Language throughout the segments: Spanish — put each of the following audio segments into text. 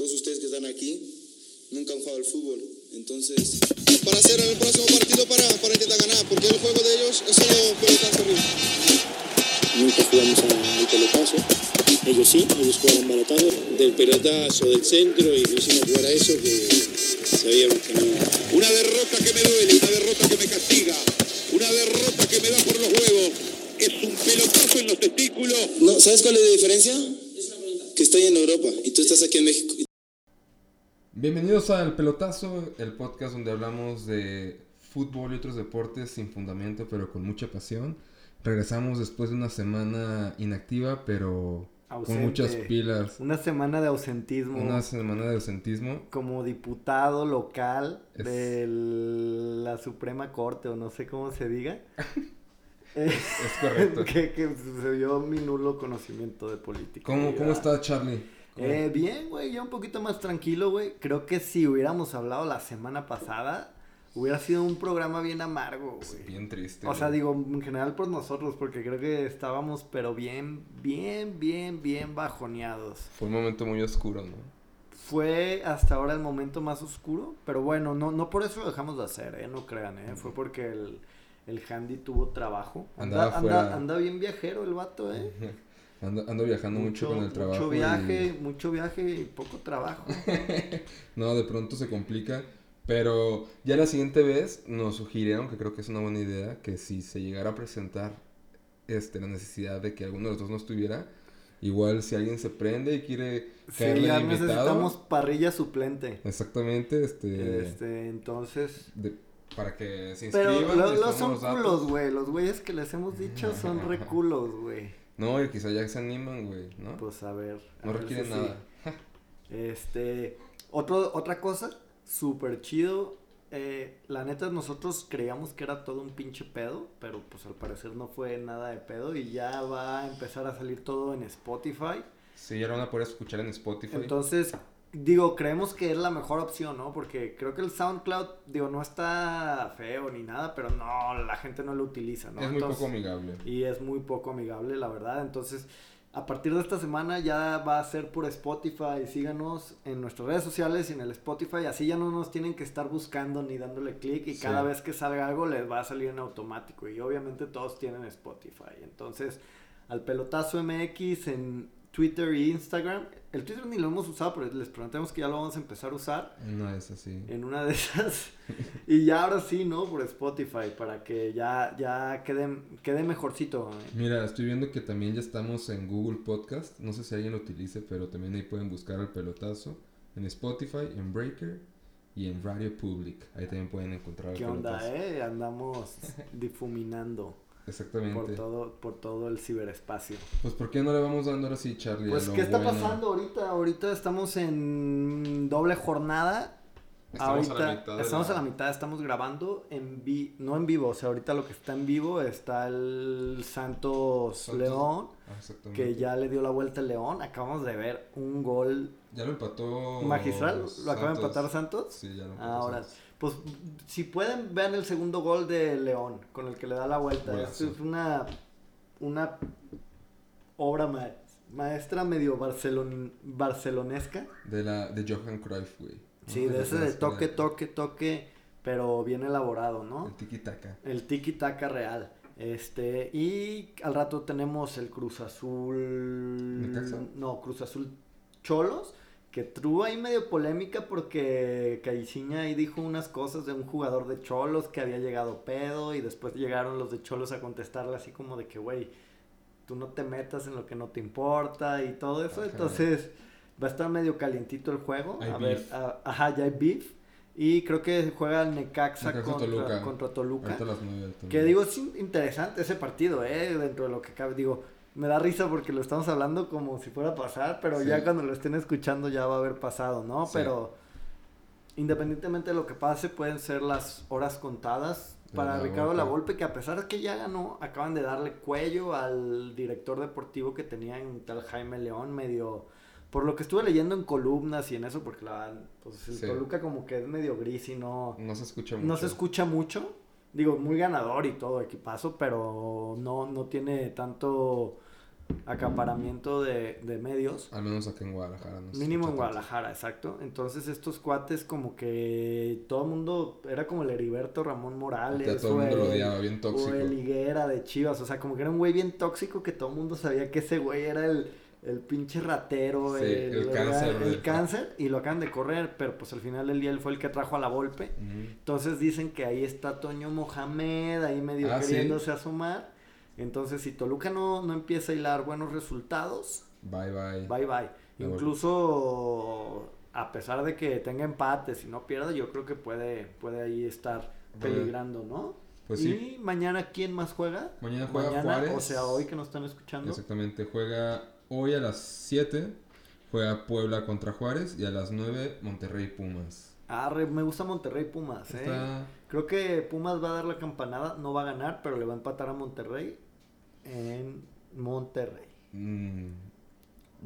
todos ustedes que están aquí nunca han jugado al fútbol. Entonces, para hacer el próximo partido para, para intentar ganar, porque el juego de ellos es solo pelotazo arriba. Nunca jugamos al pelotazo. Ellos sí, ellos jugaron pelotazo. Del pelotazo, del centro y hicimos jugar a eso que sabíamos que no. Una derrota que me duele, una derrota que me castiga, una derrota que me da por los huevos. Es un pelotazo en los testículos. No, ¿Sabes cuál es la diferencia? Que estoy en Europa y tú estás aquí en México. Bienvenidos al Pelotazo, el podcast donde hablamos de fútbol y otros deportes sin fundamento, pero con mucha pasión. Regresamos después de una semana inactiva, pero Ausente. con muchas pilas. Una semana de ausentismo. Una semana de ausentismo. Como diputado local Es- de la Suprema Corte, o no sé cómo se diga. Es correcto. que, que se vio mi nulo conocimiento de política. ¿Cómo, cómo está Charlie? Eh, bien, güey, ya un poquito más tranquilo, güey. Creo que si hubiéramos hablado la semana pasada, hubiera sido un programa bien amargo, güey. Bien triste. O sea, güey. digo, en general por nosotros, porque creo que estábamos, pero bien, bien, bien, bien bajoneados. Fue un momento muy oscuro, ¿no? Fue hasta ahora el momento más oscuro, pero bueno, no, no por eso lo dejamos de hacer, ¿eh? No crean, ¿eh? Fue porque el, el Handy tuvo trabajo. Anda, anda, anda bien viajero el vato, ¿eh? Ando, ando viajando mucho, con el trabajo. Mucho y- viaje, mucho viaje y poco trabajo. No, de pronto se complica. Pero ya la siguiente vez nos sugirieron, que creo que es una buena idea, que si se llegara a presentar este, la necesidad de que alguno de los dos no estuviera, igual si alguien se prende y quiere Sí, ya invitado. necesitamos parrilla suplente. Exactamente, este, Este, entonces... de- para que se Pero inscriban. lo- les los tomamos son los datos. culos, güey. Los güeyes que les hemos dicho son reculos, güey. No, y quizá ya se animan, güey, ¿no? Pues a ver. a no ver requieren si nada. sí. Este, otro, otra cosa, súper chido. eh, la neta, nosotros creíamos que era todo un pinche pedo, pero pues al parecer no fue nada de pedo y ya va a empezar a salir todo en Spotify. Sí, ya lo van a poder escuchar en Spotify. Entonces, digo, creemos que es la mejor opción, ¿no? Porque creo que el SoundCloud, digo, no está feo ni nada, pero no, la gente no lo utiliza, ¿no? es muy poco amigable. y es muy poco amigable, la verdad. Entonces, a partir de esta semana ya va a ser por Spotify. Síganos en nuestras redes sociales y en el Spotify. Así ya no nos tienen que estar buscando ni dándole clic. Y Sí. cada vez que salga algo les va a salir en automático. Y obviamente todos tienen Spotify. Entonces, al pelotazo MX en Twitter e Instagram. El Twitter ni lo hemos usado, pero les prometemos que ya lo vamos a empezar a usar No es así. en una de esas. y ya ahora sí, ¿no? Por Spotify, para que ya, ya quede, quede mejorcito. ¿eh? Mira, estoy viendo que también ya estamos en Google Podcast. No sé si alguien lo utilice, pero también ahí pueden buscar el pelotazo. En Spotify, en Breaker y en Radio Public. Ahí también pueden encontrar el ¿Qué pelotazo. onda, eh? Andamos difuminando Exactamente. por todo, por todo el ciberespacio. Pues ¿por qué no le vamos dando ahora sí, Charlie? Pues, ¿qué está bueno? pasando ahorita? Ahorita estamos en doble jornada. Estamos ahorita a la mitad estamos la- a la mitad, estamos grabando en vi no en vivo, o sea, ahorita lo que está en vivo está el Santos, Santos- León, Ah, exactamente. que ya le dio la vuelta al León. Acabamos de ver un gol Ya lo empató. magistral. ¿Lo acaba de empatar Santos? Sí, ya lo empató Ahora, Santos. Pues si pueden, vean el segundo gol de León, con el que le da la vuelta. Golazo. Es una, una obra ma- maestra medio barcelon, barcelonesca. De, la, de Johan Cruyff, güey. Sí, de ese de toque, toque, toque, pero bien elaborado, ¿no? El tiki-taka. El tiki taka real. Este, y al rato tenemos el Cruz Azul. ¿Necaxa? No, Cruz Azul Cholos. Que tuvo ahí medio polémica porque Caixinha ahí dijo unas cosas de un jugador de Cholos que había llegado pedo. Y después llegaron los de Cholos a contestarle así como de que, güey, tú no te metas en lo que no te importa y todo eso. Ajá. Entonces, va a estar medio calientito el juego. Hay a ver, beef. a- ajá, ya hay beef. Y creo que juega el Necaxa, Necaxa contra, Toluca. contra Toluca. Que digo, es in- interesante ese partido, ¿eh? Dentro de lo que cabe. Digo, me da risa porque lo estamos hablando como si fuera a pasar, pero Sí. ya cuando lo estén escuchando ya va a haber pasado, ¿no? Sí. Pero independientemente de lo que pase, pueden ser las horas contadas. Para la Ricardo Volpe. Lavolpe, que a pesar de que ya ganó, acaban de darle cuello al director deportivo que tenía en tal Jaime León, medio... Por lo que estuve leyendo en columnas y en eso, porque la, pues el Sí. Toluca como que es medio gris y no... No se escucha mucho. No se escucha mucho. Digo, muy ganador y todo equipazo, pero no, no tiene tanto acaparamiento de, de medios. Al menos aquí en Guadalajara. No Mínimo en tanto. Guadalajara, exacto. Entonces estos cuates como que todo el mundo era como el Heriberto Ramón Morales. Ya todo el mundo lo el- odiaba, bien tóxico. O el Higuera de Chivas. O sea, como que era un güey bien tóxico que todo el mundo sabía que ese güey era el, el pinche ratero. Sí, el el cáncer el del- cáncer. Y lo acaban de correr, pero pues al final del día él fue el que trajo a la Volpe. Ujú. Entonces dicen que ahí está Toño Mohamed, ahí medio Ah, ¿sí? queriéndose asomar. Entonces, si Toluca no, no empieza a hilar buenos resultados, Bye, bye. bye bye. Incluso a pesar de que tenga empates y no pierda, yo creo que puede, puede ahí estar peligrando, ¿no? Pues y sí. mañana, ¿quién más juega? Mañana juega Juárez. O sea, hoy que nos están escuchando. Exactamente, juega hoy a las 7, juega Puebla contra Juárez y a las 9 Monterrey Pumas. Ah, me gusta Monterrey Pumas, ¿eh? Está... Creo que Pumas va a dar la campanada, no va a ganar, pero le va a empatar a Monterrey en Monterrey. mm,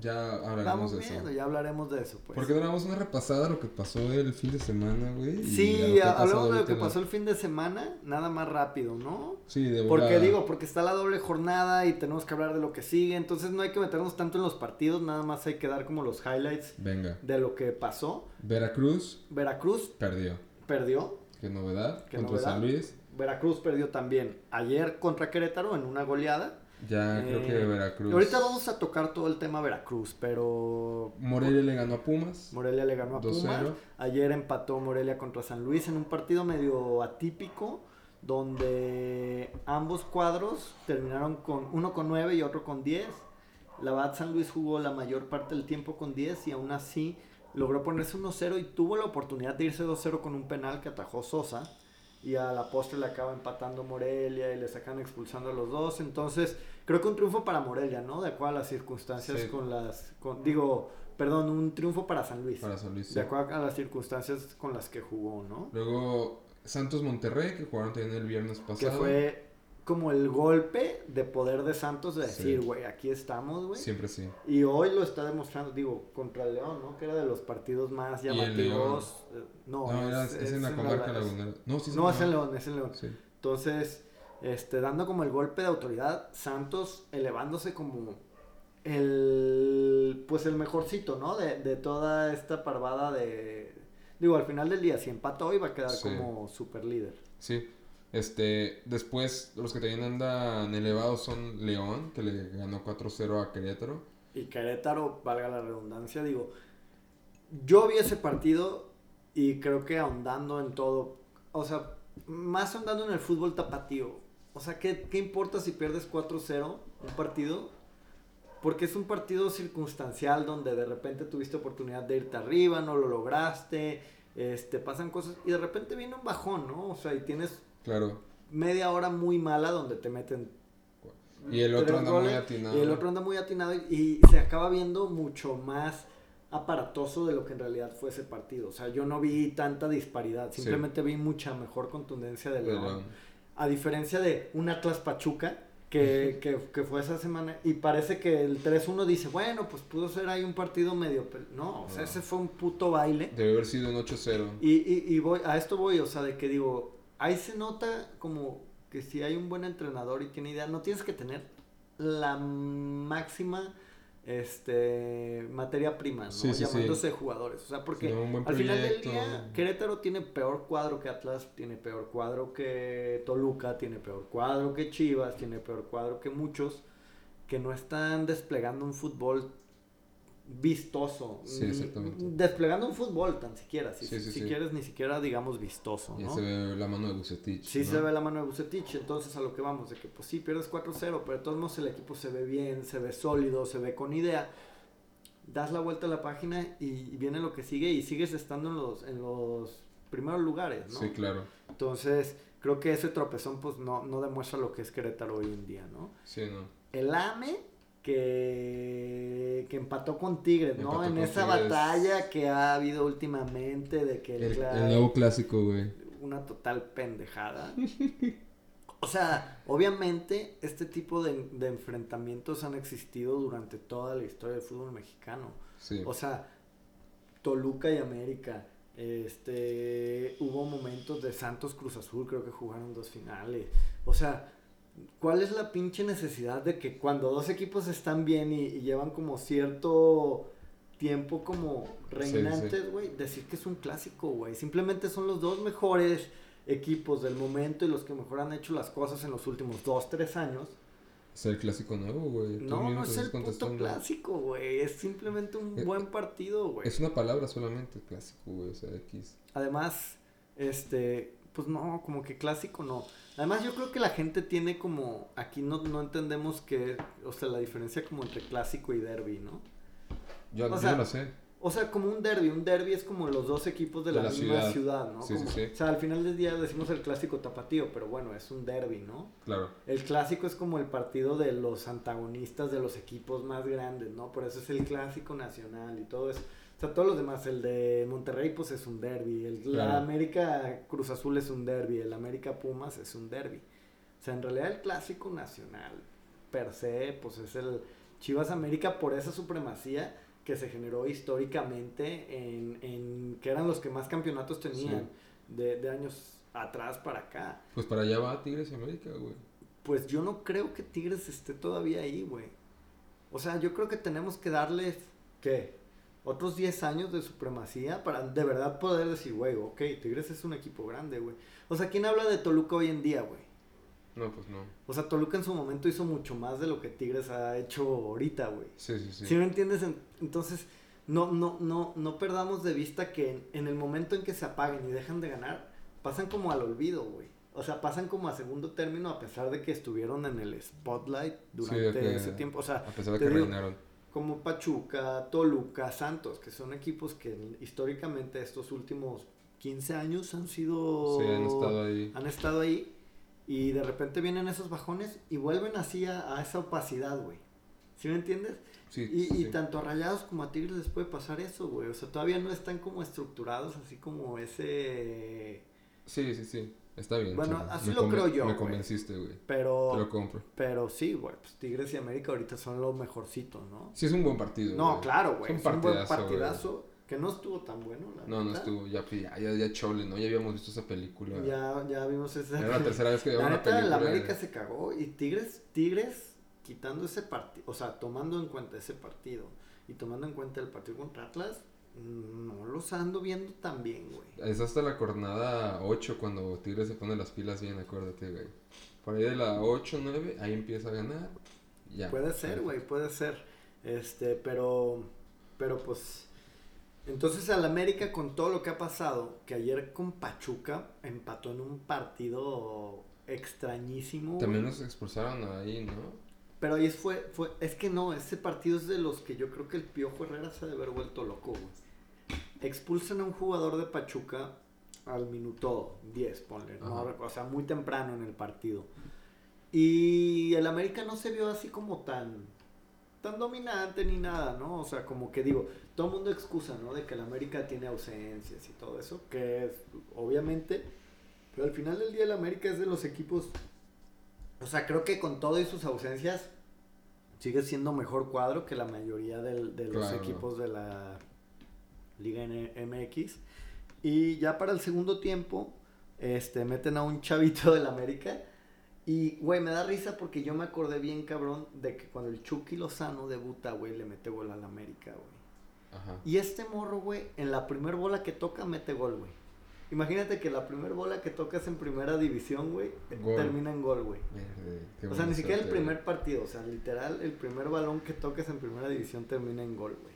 ya hablaremos Vamos de eso. viendo, ya hablaremos de eso, pues. Porque damos una repasada a lo que pasó el fin de semana, güey. Sí, hablamos de lo que pasó el fin de semana, nada más rápido, ¿no? Sí, de Porque volada. digo, porque está la doble jornada y tenemos que hablar de lo que sigue, entonces no hay que meternos tanto en los partidos, nada más hay que dar como los highlights Venga, de lo que pasó. Veracruz Veracruz perdió. perdió, Qué novedad. Qué contra novedad. San Luis. Veracruz perdió también ayer contra Querétaro en una goleada. Ya creo Eh, que Veracruz. Ahorita vamos a tocar todo el tema Veracruz, pero Morelia le ganó a Pumas. Morelia le ganó a 2-0. Pumas. Ayer empató Morelia contra San Luis en un partido medio atípico donde ambos cuadros terminaron con uno con 9 y otro con 10. La verdad San Luis jugó la mayor parte del tiempo con 10 y aún así logró ponerse 1-0 y tuvo la oportunidad de irse 2-0 con un penal que atajó Sosa y a la postre le acaba empatando Morelia y le sacan expulsando a los dos. Entonces, creo que un triunfo para Morelia, ¿no? De acuerdo a las circunstancias Sí. con las... con- digo, perdón, un triunfo para San Luis. Para San Luis. sí. De acuerdo a las circunstancias con las que jugó, ¿no? Luego Santos Monterrey, que jugaron también el viernes Que pasado. fue como el golpe de poder de Santos de decir, güey, aquí estamos, güey. Siempre sí. Y hoy lo está demostrando, digo, contra el León, ¿no? Que era de los partidos más llamativos. Eh, No, No, era- es, es, en la en comarca lagunera. No, sí, sí, No, es en León, es en León. Sí. Entonces, este, dando como el golpe de autoridad, Santos elevándose como el, pues el mejorcito, ¿no? De, de toda esta parvada de, digo, al final del día, si empató iba a quedar Sí. como super líder. Sí. Este, después los que también andan elevados son León, que le ganó 4-0 a Querétaro. Y Querétaro, valga la redundancia, digo, yo vi ese partido y creo que ahondando en todo, o sea, más ahondando en el fútbol tapatío. O sea, ¿qué, qué importa si pierdes 4-0 un partido? Porque es un partido circunstancial donde de repente tuviste oportunidad de irte arriba, no lo lograste, este, pasan cosas y de repente viene un bajón, ¿no? O sea, y tienes Claro. media hora muy mala donde te meten Y el otro anda muy atinado. Y el otro anda muy atinado y, y se acaba viendo mucho más aparatoso de lo que en realidad fue ese partido. O sea, yo no vi tanta disparidad, Sí. simplemente vi mucha mejor contundencia de De León. A diferencia de un Atlas Pachuca que, que, que fue esa semana y parece que el 3-1 dice, bueno, pues pudo ser ahí un partido medio... pel-". No, o sea, No. ese fue un puto baile. Debe haber sido un 8-0. Y, y, y voy, a esto voy, o sea, de que digo, ahí se nota como que si hay un buen entrenador y tiene idea, no tienes que tener la máxima este materia prima, ¿no? Sí, sí, sí. Llamándose jugadores. O sea, porque al final del día, Querétaro tiene peor cuadro que Atlas, tiene peor cuadro que Toluca, tiene peor cuadro que Chivas, tiene peor cuadro que muchos que no están desplegando un fútbol vistoso. Sí, exactamente. Mm, Desplegando un fútbol tan siquiera, si, Sí, sí, si sí. quieres ni siquiera digamos vistoso, Y ¿no? se ve la mano de Bucetich. Sí ¿no? se ve la mano de Bucetich, entonces a lo que vamos, de que pues sí, pierdes 4-0, pero de todos modos el equipo se ve bien, se ve sólido, se ve con idea. Das la vuelta a la página y viene lo que sigue y sigues estando en los, en los primeros lugares, ¿no? Sí, claro. Entonces, creo que ese tropezón pues no, no demuestra lo que es Querétaro hoy en día, ¿no? Sí, no. El AME que, que empató con Tigres, ¿no? Empató En esa Tigres. batalla que ha habido últimamente de que el, El, el nuevo clásico, güey. una total pendejada. O sea, obviamente este tipo de, de enfrentamientos han existido durante toda la historia del fútbol mexicano. Sí. O sea, Toluca y América. Este, hubo momentos de Santos Cruz Azul, creo que jugaron dos finales. O sea, ¿Cuál es la pinche necesidad de que cuando dos equipos están bien y, y llevan como cierto tiempo como reinantes, güey, decir que es un clásico, güey? Simplemente son los dos mejores equipos del momento y los que mejor han hecho las cosas en los últimos dos, tres años. Es el clásico nuevo, güey. No, no es el puto clásico, güey. Es simplemente un Eh, buen partido, güey. Es una palabra solamente, clásico, güey. O sea, X. Además, este, pues no, como que clásico no. Además, yo creo que la gente tiene como, aquí no, no entendemos que, o sea, la diferencia como entre clásico y derby, ¿no? Yo, yo sea, no lo sé. O sea, como un derby, un derby es como los dos equipos de, De la, la misma ciudad. ciudad, ¿no? Sí, Como- sí, sí. O sea, al final del día decimos el clásico tapatío, pero bueno, es un derby, ¿no? Claro. El clásico es como el partido de los antagonistas de los equipos más grandes, ¿no? Por eso es el clásico nacional y todo eso. Sea, todos los demás, el de Monterrey pues es un derby, el la. América Cruz Azul es un derby, el América Pumas es un derby. O sea, en realidad el clásico nacional per se pues es el Chivas América por esa supremacía que se generó históricamente en, en que eran los que más campeonatos tenían de, de años atrás para acá. Pues para allá va Tigres y América, güey. Pues yo no creo que Tigres esté todavía ahí, güey. O sea, yo creo que tenemos que darles, ¿qué? Otros 10 años de supremacía para de verdad poder decir, güey, ok, Tigres es un equipo grande, güey. O sea, ¿quién habla de Toluca hoy en día, güey? No, pues no. O sea, Toluca en su momento hizo mucho más de lo que Tigres ha hecho ahorita, güey. Sí, sí, sí. ¿Sí me entiendes? En- Entonces, no, no, no, no perdamos de vista que en, en el momento en que se apaguen y dejan de ganar, pasan como al olvido, güey. O sea, pasan como a segundo término a pesar de que estuvieron en el spotlight durante que- ese tiempo. O sea, A pesar de que digo, reinaron. Como Pachuca, Toluca, Santos, que son equipos que históricamente estos últimos 15 años han sido... Sí, han estado ahí. han estado ahí y de repente vienen esos bajones y vuelven así a, a esa opacidad, güey. ¿Sí me entiendes? Sí, Y, y sí. tanto a Rayados como a Tigres les puede pasar eso, güey. O sea, todavía no están como estructurados así como ese... Sí, sí, sí. Está bien. Bueno, chavo. así Me lo creo yo, Me convenciste, güey. Te Pero, lo compro. pero sí, güey. Pues Tigres y América ahorita son los mejorcitos, ¿no? Sí, es un buen partido. No, güey. claro, güey. Es Es un un buen partidazo, partidazo que no estuvo tan bueno, la No, no neta. estuvo. Ya, ya, ya, ya chole, ¿no? Ya habíamos visto esa película. Ya, ya vimos esa. Era la tercera vez que La veía una película. la América se cagó y Tigres, Tigres, quitando ese partido, o sea, tomando en cuenta ese partido y tomando en cuenta el partido contra Atlas, no los ando viendo tan bien, güey. Es hasta la jornada 8 cuando Tigres se pone las pilas bien, acuérdate, güey. Por ahí de la 8, 9, ahí empieza a ganar. Ya. Puede ser, güey, puede ser. Este, pero, pero pues, entonces al América con todo lo que ha pasado, que ayer con Pachuca empató en un partido extrañísimo. También nos expulsaron ahí, ¿no? Pero ahí fue, fue, es que no, ese partido es de los que yo creo que el Piojo Herrera se ha de haber vuelto loco, güey. Expulsan a un jugador de Pachuca al minuto 10, ponle, ¿no? O sea, muy temprano en el partido. Y el América no se vio así como tan, tan dominante ni nada, ¿no? O sea, como que digo, todo el mundo excusa, ¿no? De que el América tiene ausencias y todo eso, que es, obviamente, pero al final del día el América es de los equipos o sea, creo que con todo y sus ausencias sigue siendo mejor cuadro que la mayoría del- de los Claro. equipos de la Liga MX. Y ya para el segundo tiempo, este, meten a un chavito del América. Y, güey, me da risa porque yo me acordé bien, cabrón, de que cuando el Chucky Lozano debuta, güey, le mete gol al América, güey. Ajá. Y este morro, güey, en la primer bola que toca, mete gol, güey. Imagínate que la primer bola que tocas en primera división, güey, termina en gol, güey. Verde, qué O sea, ni siquiera el primer partido, o sea, literal, el primer balón que toques en primera división termina en gol, güey.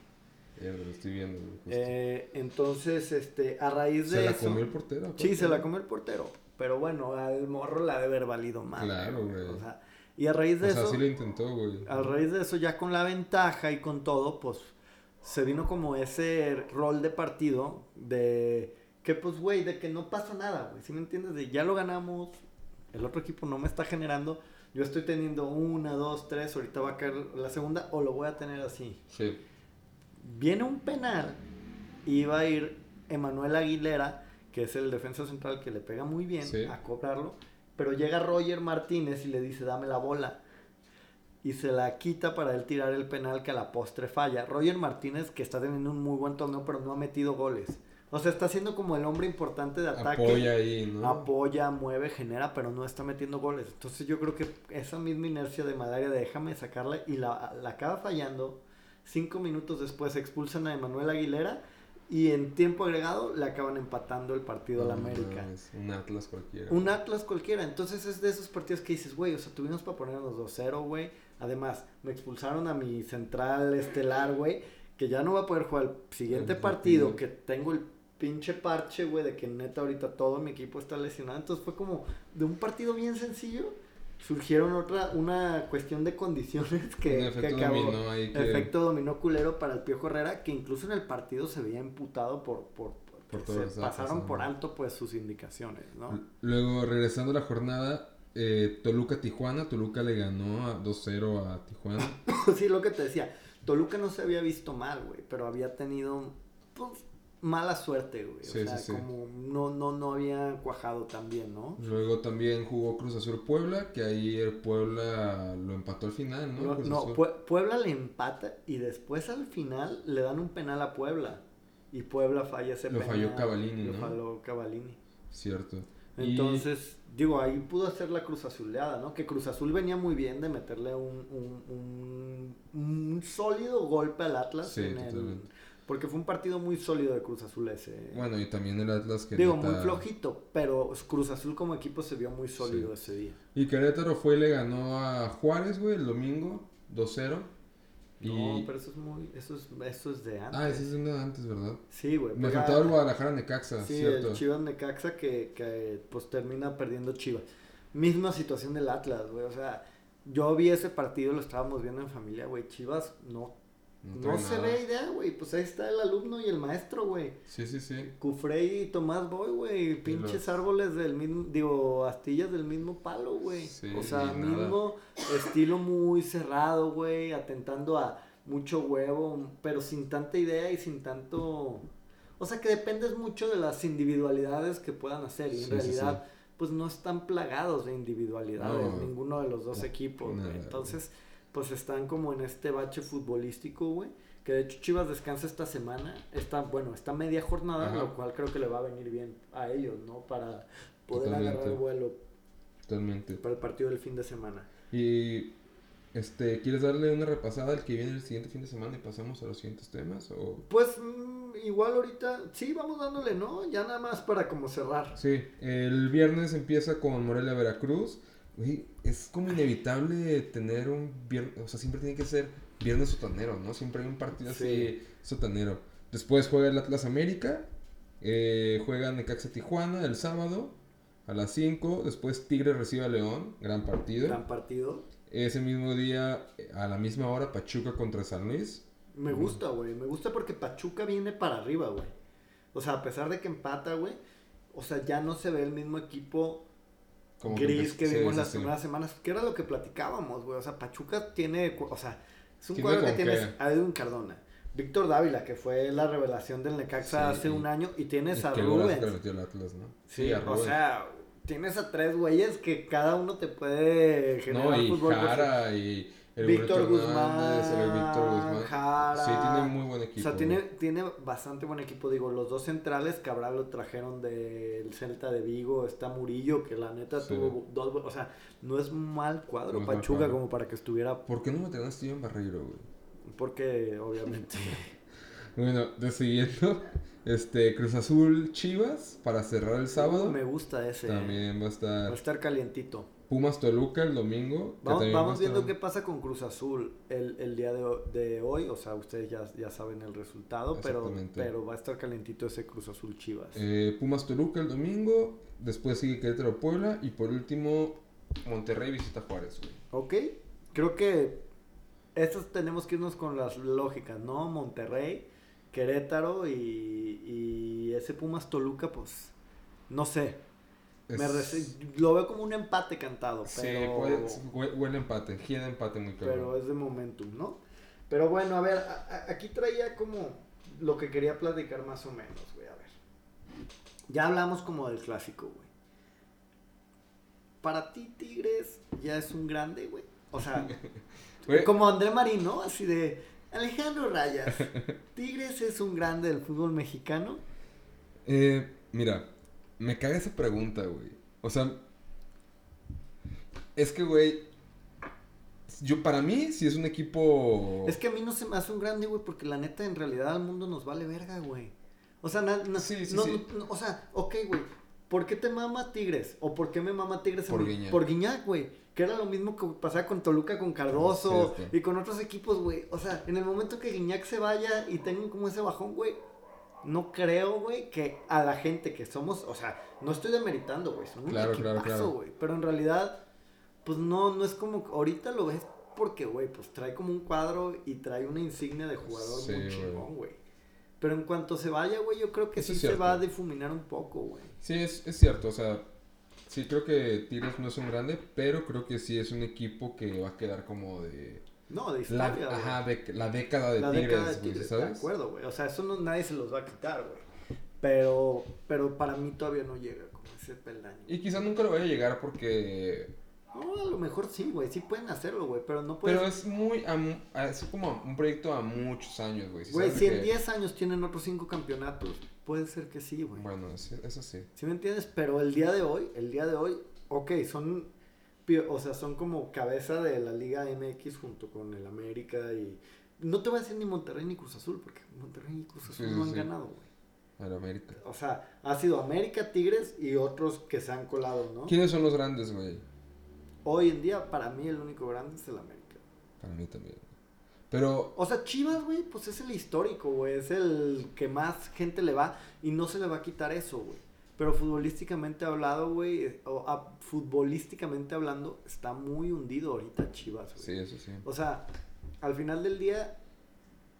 Verde, lo estoy viendo. Eh, entonces, este, a raíz de ¿Se la eso... comió el portero? Sí, se la comió el portero. Pero bueno, al morro la ha de haber valido mal. Claro, güey. O sea, y a raíz O de sea, eso, sí lo intentó, güey. a raíz de eso, ya con la ventaja y con todo, pues se vino como ese rol de partido de que, pues, güey, de que no pasa nada, güey. ¿Sí me entiendes? De ya lo ganamos, el otro equipo no me está generando. Yo estoy teniendo una, dos, tres, ahorita va a caer la segunda o lo voy a tener así. Sí. Viene un penal y va a ir Emanuel Aguilera, que es el defensa central que le pega muy bien Sí. a cobrarlo, pero llega Roger Martínez y le dice, dame la bola. Y se la quita para él tirar el penal que a la postre falla. Roger Martínez, que está teniendo un muy buen torneo, pero no ha metido goles. O sea, está siendo como el hombre importante de ataque. Apoya ahí, ¿no? Apoya, mueve, genera, pero no está metiendo goles. Entonces yo creo que esa misma inercia de de déjame sacarla y la, la acaba fallando. Cinco minutos después expulsan a Emanuel Aguilera y en tiempo agregado le acaban empatando el partido al No América. mames, Un Atlas cualquiera. Un Atlas cualquiera. Entonces es de esos partidos que dices, güey, o sea, tuvimos para ponernos 2-0, güey. Además, me expulsaron a mi central estelar, güey, que ya no va a poder jugar el siguiente El partido, partido. que tengo el pinche parche, güey, de que neta ahorita todo mi equipo está lesionado. Entonces fue como de un partido bien sencillo, surgieron otra, una cuestión de condiciones que, Un que efecto acabó. dominó ahí que- Efecto dominó culero para el Piojo Herrera, que incluso en el partido se veía imputado por, por, se pasaron por alto pues sus indicaciones, ¿no? Luego, regresando a la jornada, eh, Toluca-Tijuana. Toluca le ganó a 2-0 a Tijuana. sí, lo que te decía. Toluca no se había visto mal, güey, pero había tenido pues, mala suerte, güey. Sí, o sea, sí, sí. como no, no, no había cuajado tan bien, ¿no? Luego también jugó Cruz Azul Puebla, que ahí el Puebla lo empató al final, ¿no? No, Cruz no, Azul. Pue- Puebla le empata y después al final le dan un penal a Puebla. Y Puebla falla ese Lo penal. falló Cavallini, Lo ¿no? falló Cavallini. Cierto. Y- Entonces, digo, ahí pudo hacer la Cruz Azuleada, ¿no? Que Cruz Azul venía muy bien de meterle un, un, un, un sólido golpe al Atlas. En el-. Porque fue un partido muy sólido de Cruz Azul ese. Bueno, y también el Atlas que digo, muy flojito, pero Cruz Azul como equipo se vio muy sólido Sí. ese día. Y Querétaro fue y le ganó a Juárez, güey, el domingo, 2-0. Y... No, pero eso es muy, eso es, eso es de antes. Ah, ese es de antes, ¿verdad? Sí, güey. Me porque- faltaba el Guadalajara Necaxa, Sí, cierto. el Chivas Necaxa que, que pues termina perdiendo Chivas. Misma situación del Atlas, güey. O sea, yo vi ese partido, lo estábamos viendo en familia, güey. Chivas no, no, se nada. ve idea, güey. Pues ahí está el alumno y el maestro, güey. Sí, sí, sí. Cufrey y Tomás Boy, güey. Pinches los- árboles del mismo, digo, astillas del mismo palo, güey. Sí, o sea, nada. mismo estilo muy cerrado, güey. Atentando a mucho huevo, pero sin tanta idea y sin tanto... O sea, que dependes mucho de las individualidades que puedan hacer. Y en Sí, sí, realidad, pues no están plagados de individualidades, No. ninguno de los dos equipos, güey. Nada, güey. Entonces, pues están como en este bache futbolístico, güey. Que de hecho Chivas descansa esta semana. Está, bueno, esta media jornada, Ajá. lo cual creo que le va a venir bien a ellos, ¿no? Para poder Totalmente. agarrar vuelo Totalmente. para el partido del fin de semana. Y este, ¿quieres darle una repasada al que viene el siguiente fin de semana y pasamos a los siguientes temas? O... Pues mm, igual ahorita, sí, vamos dándole, ¿no? Ya nada más para como cerrar. Sí, el viernes empieza con Morelia Veracruz. Güey, es como inevitable tener un viernes, o sea, siempre tiene que ser viernes sotanero, ¿no? Siempre hay un partido así sotanero. Después juega el Atlas América, eh, juega Necaxa Tijuana el sábado a las 5. Después Tigre recibe a León, gran partido. Gran partido. Ese mismo día, a la misma hora, Pachuca contra San Luis. Me gusta, güey. Me gusta porque Pachuca viene para arriba, güey. O sea, a pesar de que empata, güey. O sea, ya no se ve el mismo equipo Como gris que vimos sí, las sí. primeras semanas, que era lo que platicábamos, güey. O sea, Pachuca tiene, o sea, es un cuadro que tienes a Edwin Cardona, Víctor Dávila, que fue la revelación del Necaxa Sí, hace un año, y tienes a que Rubens. metió el Atlas, ¿no? Sí, a o Rubens. sea, tienes a tres güeyes que cada uno te puede generar No, y fútbol. Jara y Víctor el Guzmán, Víctor Guzmán. Jara. Sí, tiene muy buen equipo. O sea, tiene, tiene bastante buen equipo. Digo, los dos centrales, Cabral lo trajeron del Celta de Vigo. Está Murillo, que la neta Sí. tuvo dos. O sea, no es mal cuadro No mal Pachuca como para que estuviera. ¿Por qué no me a Steven Barreiro, güey? Porque, obviamente. Bueno, de siguiendo, este, Cruz Azul Chivas para cerrar el sábado. me gusta ese. También va a Va a estar estar calientito. Pumas Toluca el domingo. Vamos, vamos viendo qué pasa con Cruz Azul el, el día de, ho- de hoy. O sea, ustedes ya, ya saben el resultado, pero, pero va a estar calientito ese Cruz Azul Chivas. Eh, Pumas Toluca el domingo. Después sigue Querétaro Puebla. Y por último, Monterrey visita Juárez, güey. Ok, creo que estos tenemos que irnos con las lógicas, ¿no? Monterrey, Querétaro y, y ese Pumas Toluca, pues no sé. Me lo veo como un empate cantado, Sí, pero, huele empate. Gira empate muy pero claro. es de momentum, ¿no? Pero bueno, a ver, a- a- aquí traía como lo que quería platicar más o menos, güey, a ver. Ya hablamos como del clásico, güey. Para ti, Tigres, ya es un grande, güey. O sea, Güey, como André Marín, ¿no? Así de Alejandro Rayas. Tigres es un grande del fútbol mexicano. Eh, mira, me caga esa pregunta, güey. O sea, es que, güey, yo para mí sí es un equipo... Es que a mí no se me hace un grande, güey, porque la neta en realidad al mundo nos vale verga, güey. O sea, na- na- Sí, sí, no- sí. no- o sea, ok, güey. ¿Por qué te mama Tigres? ¿O por qué me mama Tigres? Por? Guiñac. Por Guiñac, güey. Que era lo mismo que pasaba con Toluca, con Cardoso y con otros equipos, güey. O sea, en el momento que Guiñac se vaya y tengan como ese bajón, güey. No creo, güey, que a la gente que somos, o sea, no estoy demeritando, güey, son un Claro, claro, equipazo, claro. güey, pero en realidad, pues no, no es como, ahorita lo ves porque, güey, pues trae como un cuadro y trae una insignia de jugador Sí, muy chingón, güey. Pero en cuanto se vaya, güey, yo creo que Eso sí se va a difuminar un poco, güey. Sí, es, es cierto, o sea, sí creo que Tigres no es un grande, pero creo que sí es un equipo que va a quedar como de... No, de La, historia, güey. ajá, de, la década de La Tigres, década de Tigres, de ¿sabes? acuerdo, güey. O sea, eso no, nadie se los va a quitar, güey. Pero, pero para mí todavía no llega como ese peldaño. Y quizá nunca lo vaya a llegar porque... No, a lo mejor sí, güey. Sí pueden hacerlo, güey. Pero no puedes. Pero es muy... a es como un proyecto a muchos años, güey. ¿sí Güey, si de en que- 10 años tienen otros 5 campeonatos, puede ser que sí, güey. Bueno, eso sí. ¿Sí me entiendes? Pero el día de hoy, el día de hoy, ok, son, o sea, son como cabeza de la Liga MX junto con el América y... No te voy a decir ni Monterrey ni Cruz Azul, porque Monterrey y Cruz Azul Sí, no sí, han ganado, güey. Al América. O sea, ha sido América, Tigres y otros que se han colado, ¿no? ¿Quiénes son los grandes, güey? Hoy en día, para mí, el único grande es el América. Para mí también. Pero... O sea, Chivas, güey, pues es el histórico, güey. Es el que más gente le va y no se le va a quitar eso, güey. Pero futbolísticamente hablado, güey, o a- futbolísticamente hablando, está muy hundido ahorita Chivas, güey. Sí, eso sí. O sea, al final del día,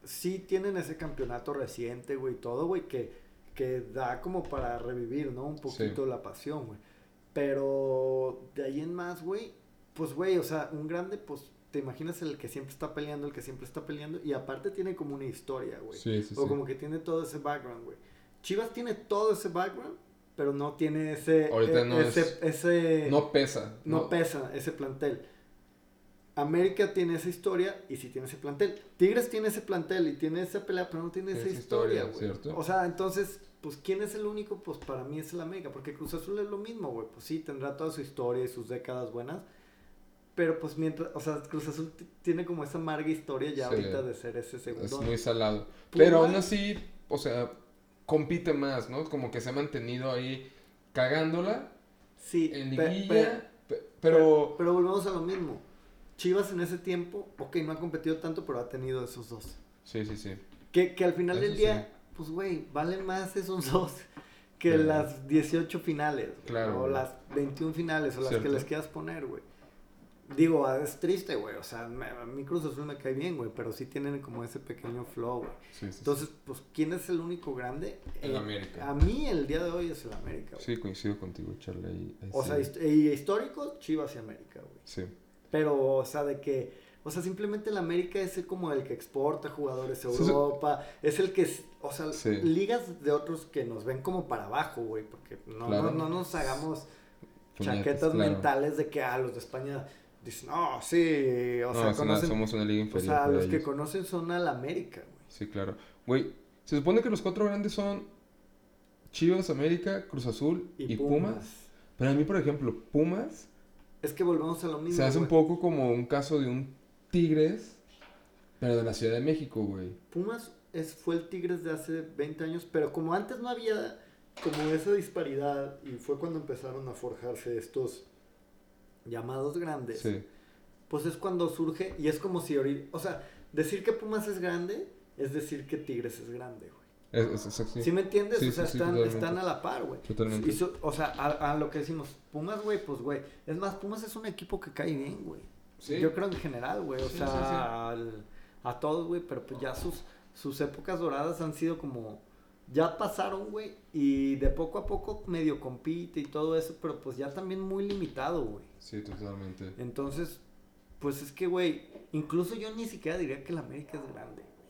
sí tienen ese campeonato reciente, güey, todo, güey, que, que da como para revivir, ¿no? Un poquito la pasión, güey. Pero de ahí en más, güey, pues, güey, o sea, un grande, pues, te imaginas el que siempre está peleando, el que siempre está peleando, y aparte tiene como una historia, güey. Sí, sí, o sí. como que tiene todo ese background, güey. Chivas tiene todo ese background, pero no tiene ese... Ahorita eh, no ese, es- ese No pesa. no, pesa ese plantel. América tiene esa historia y sí tiene ese plantel. Tigres tiene ese plantel y tiene esa pelea, pero no tiene esa Esa historia, güey. ¿cierto? O sea, entonces, pues, ¿quién es el único? Pues para mí es el América, porque Cruz Azul es lo mismo, güey. Pues sí, tendrá toda su historia y sus décadas buenas. Pero pues mientras, o sea, Cruz Azul tiene como esa amarga historia ya Sí. ahorita de ser ese Es segundo. muy salado. Pero aún así, o sea, compite más, ¿no? Como que se ha mantenido ahí cagándola Sí, en liguilla. pe- pe- pero... pero volvemos a lo mismo. Chivas en ese tiempo, ok, no ha competido tanto, pero ha tenido esos dos. Sí, sí, sí. Que, que al final Eso del día, pues, güey, valen más esos dos que las 18 finales. Claro, O las 21 finales, o las Cierto. que les quieras poner, güey. Digo, es triste, güey. O sea, me- a mí Cruz Azul me cae bien, güey. Pero sí tienen como ese pequeño flow, güey. Sí. Entonces, pues, ¿quién es el único grande? El Eh, América. A mí, el día de hoy es el América, güey. Sí, coincido contigo, Charlie. O sí. sea, hist- y histórico, Chivas y América, güey. Sí. Pero, o sea, de que, o sea, simplemente el América es el como el que exporta jugadores a. Europa, es el que, o sea, ligas de otros que nos ven como para abajo, güey, porque no, Claro. no, no nos hagamos chaquetas claro. mentales de que, ah, los de España dicen, no, sí, o no, sea, conocen, somos una liga o inferior. sea, para los que conocen son al América, güey. Sí, claro. Güey, se supone que los cuatro grandes son Chivas, América, Cruz Azul y, Y Pumas. Pumas. Pero a mí, por ejemplo, Pumas Es que volvemos a lo mismo, se hace un poco como un caso de un Tigres, pero de la Ciudad de México, güey. Pumas es, fue el Tigres de hace 20 años, pero como antes no había como esa disparidad y fue cuando empezaron a forjarse estos llamados grandes, Sí. pues es cuando surge y es como si o sea, decir que Pumas es grande es decir que Tigres es grande, güey. Es, es- es- ¿Sí, sí. me entiendes? Sí, o sea, sí, están, están a la par, güey. Totalmente. Su- o sea, a, a lo que decimos, Pumas, güey, pues, güey. Es más, Pumas es un equipo que cae bien, güey. Yo creo en general, güey. O sea, al- a todos, güey. Pero pues ya sus, sus épocas doradas han sido como. Ya pasaron, güey. Y de poco a poco medio compite y todo eso. Pero pues ya también muy limitado, güey. Sí, totalmente. Entonces, pues es que, güey. Incluso yo ni siquiera diría que el América es grande, güey.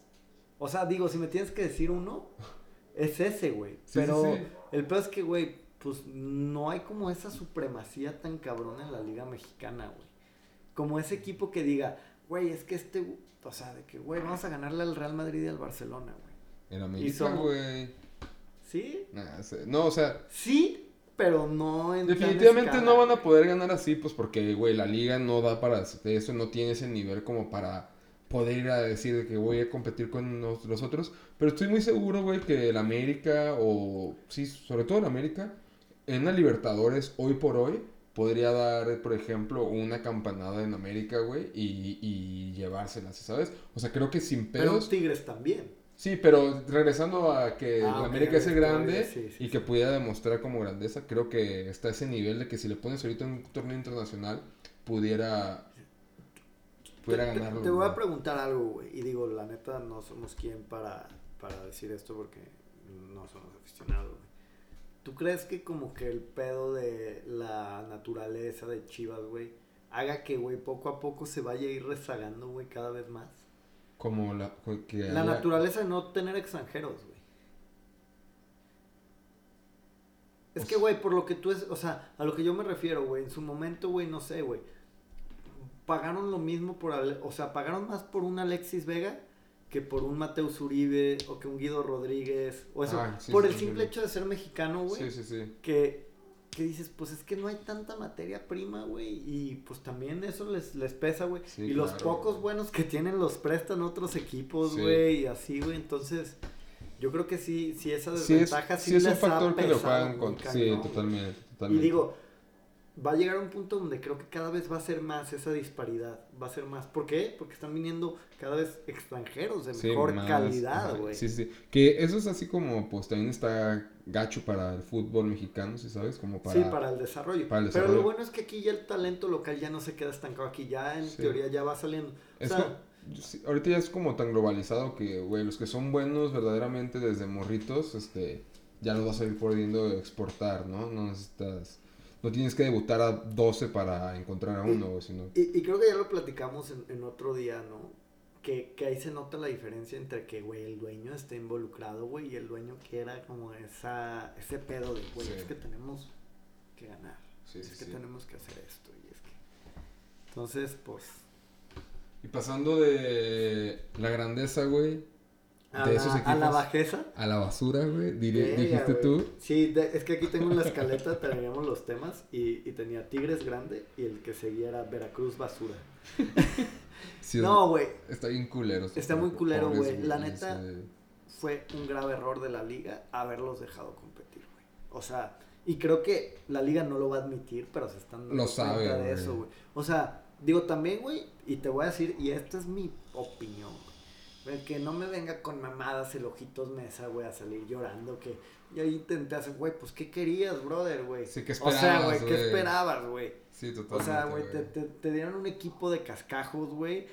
O sea, digo, si me tienes que decir uno, es ese, güey. Sí, pero sí, sí. el peor es que, güey, pues no hay como esa supremacía tan cabrona en la Liga Mexicana, güey. Como ese equipo que diga, güey, es que este, o sea, de que, güey, vamos a ganarle al Real Madrid y al Barcelona, güey. En América, güey. ¿Sí? Nah, no, o sea, Sí, pero no en definitivamente no van a poder ganar así, pues porque, güey, la liga no da para eso, no tiene ese nivel como para poder ir a decir de que voy a competir con los, los otros. Pero estoy muy seguro, güey, que el América, o sí, sobre todo el América, en la Libertadores, hoy por hoy, podría dar, por ejemplo, una campanada en América, güey, y, y llevárselas, ¿sabes? O sea, creo que sin Pero pedos. Tigres también. Sí, pero regresando a que Ah, América es el grande sí, sí, y que pudiera demostrar como grandeza, creo que está a ese nivel de que si le pones ahorita en un torneo internacional, pudiera, pudiera te, ganarlo. te voy a preguntar algo, güey. Y digo, la neta, no somos quien para, para decir esto porque no somos aficionados, güey. ¿Tú crees que como que el pedo de la naturaleza de Chivas, güey, haga que, güey, poco a poco se vaya a ir rezagando, güey, cada vez más? Como la, que La haya- naturaleza de no tener extranjeros, güey. Es que, güey, por lo que tú es, o sea, a lo que yo me refiero, güey, en su momento, güey, no sé, güey. Pagaron lo mismo por, o sea, pagaron más por un Alexis Vega que por un Mateus Uribe o que un Guido Rodríguez o eso. Ah, sí, por sí, el sí, simple hecho de ser mexicano, güey Sí, sí, sí. que, que dices, pues es que no hay tanta materia prima, güey, y pues también eso les, les pesa, güey. Sí, y los pocos güey. buenos que tienen los prestan otros equipos, Sí. güey, y así, güey. Entonces, yo creo que sí, sí esa Sí es, desventaja sí, sí es un les ha factor que lo juegan muy con... cañón, Sí, güey. totalmente, Y totalmente. digo, va a llegar un punto donde creo que cada vez va a ser más esa disparidad. Va a ser más. ¿Por qué? Porque están viniendo cada vez extranjeros de mejor más, calidad, güey. Sí, sí. Que eso es así como, pues también está gacho para el fútbol mexicano, ¿sí sabes? Como para... sí, para el desarrollo. para el Pero desarrollo. lo bueno es que aquí ya el talento local ya no se queda estancado. Aquí ya en Sí. teoría ya va saliendo. O Es sea, sí, ahorita ya es como tan globalizado que, güey, los que son buenos verdaderamente desde morritos, este, ya los vas a ir pudiendo exportar, ¿no? No necesitas, no tienes que debutar a 12 para encontrar a uno, güey, sino... Y, y creo que ya lo platicamos en, en otro día, ¿no? Que, que ahí se nota la diferencia entre que, güey, el dueño esté involucrado, güey, y el dueño quiera como esa, ese pedo de, güey, Sí. es que tenemos que ganar. Sí, es sí, que tenemos que hacer esto. Y es que... Entonces, pues... Y pasando de la grandeza, güey, A, De la, esos a la equipos. bajeza. a la basura, güey, diré- dijiste tú. Sí, de- es que aquí tengo en la escaleta, teníamos los temas y, y tenía Tigres grande y el que seguía era Veracruz basura. Sí, No, güey, Está bien culero. Está muy culero, güey. La neta- fue un grave error de la liga haberlos dejado competir, güey. O sea, y creo que la liga no lo va a admitir, pero se están dando Lo sabe, cuenta de güey. eso, güey. O sea, digo también, güey, y te voy a decir, y esta es mi opinión, güey. Que no me venga con mamadas el ojitos mesa, güey, a salir llorando que yo intenté hacer, güey, pues ¿qué querías, brother, güey? Sí, ¿qué O sea, esperabas, güey, ¿qué esperabas, güey? Sí, O totalmente. sea, güey, te, te, te dieron un equipo de cascajos, güey.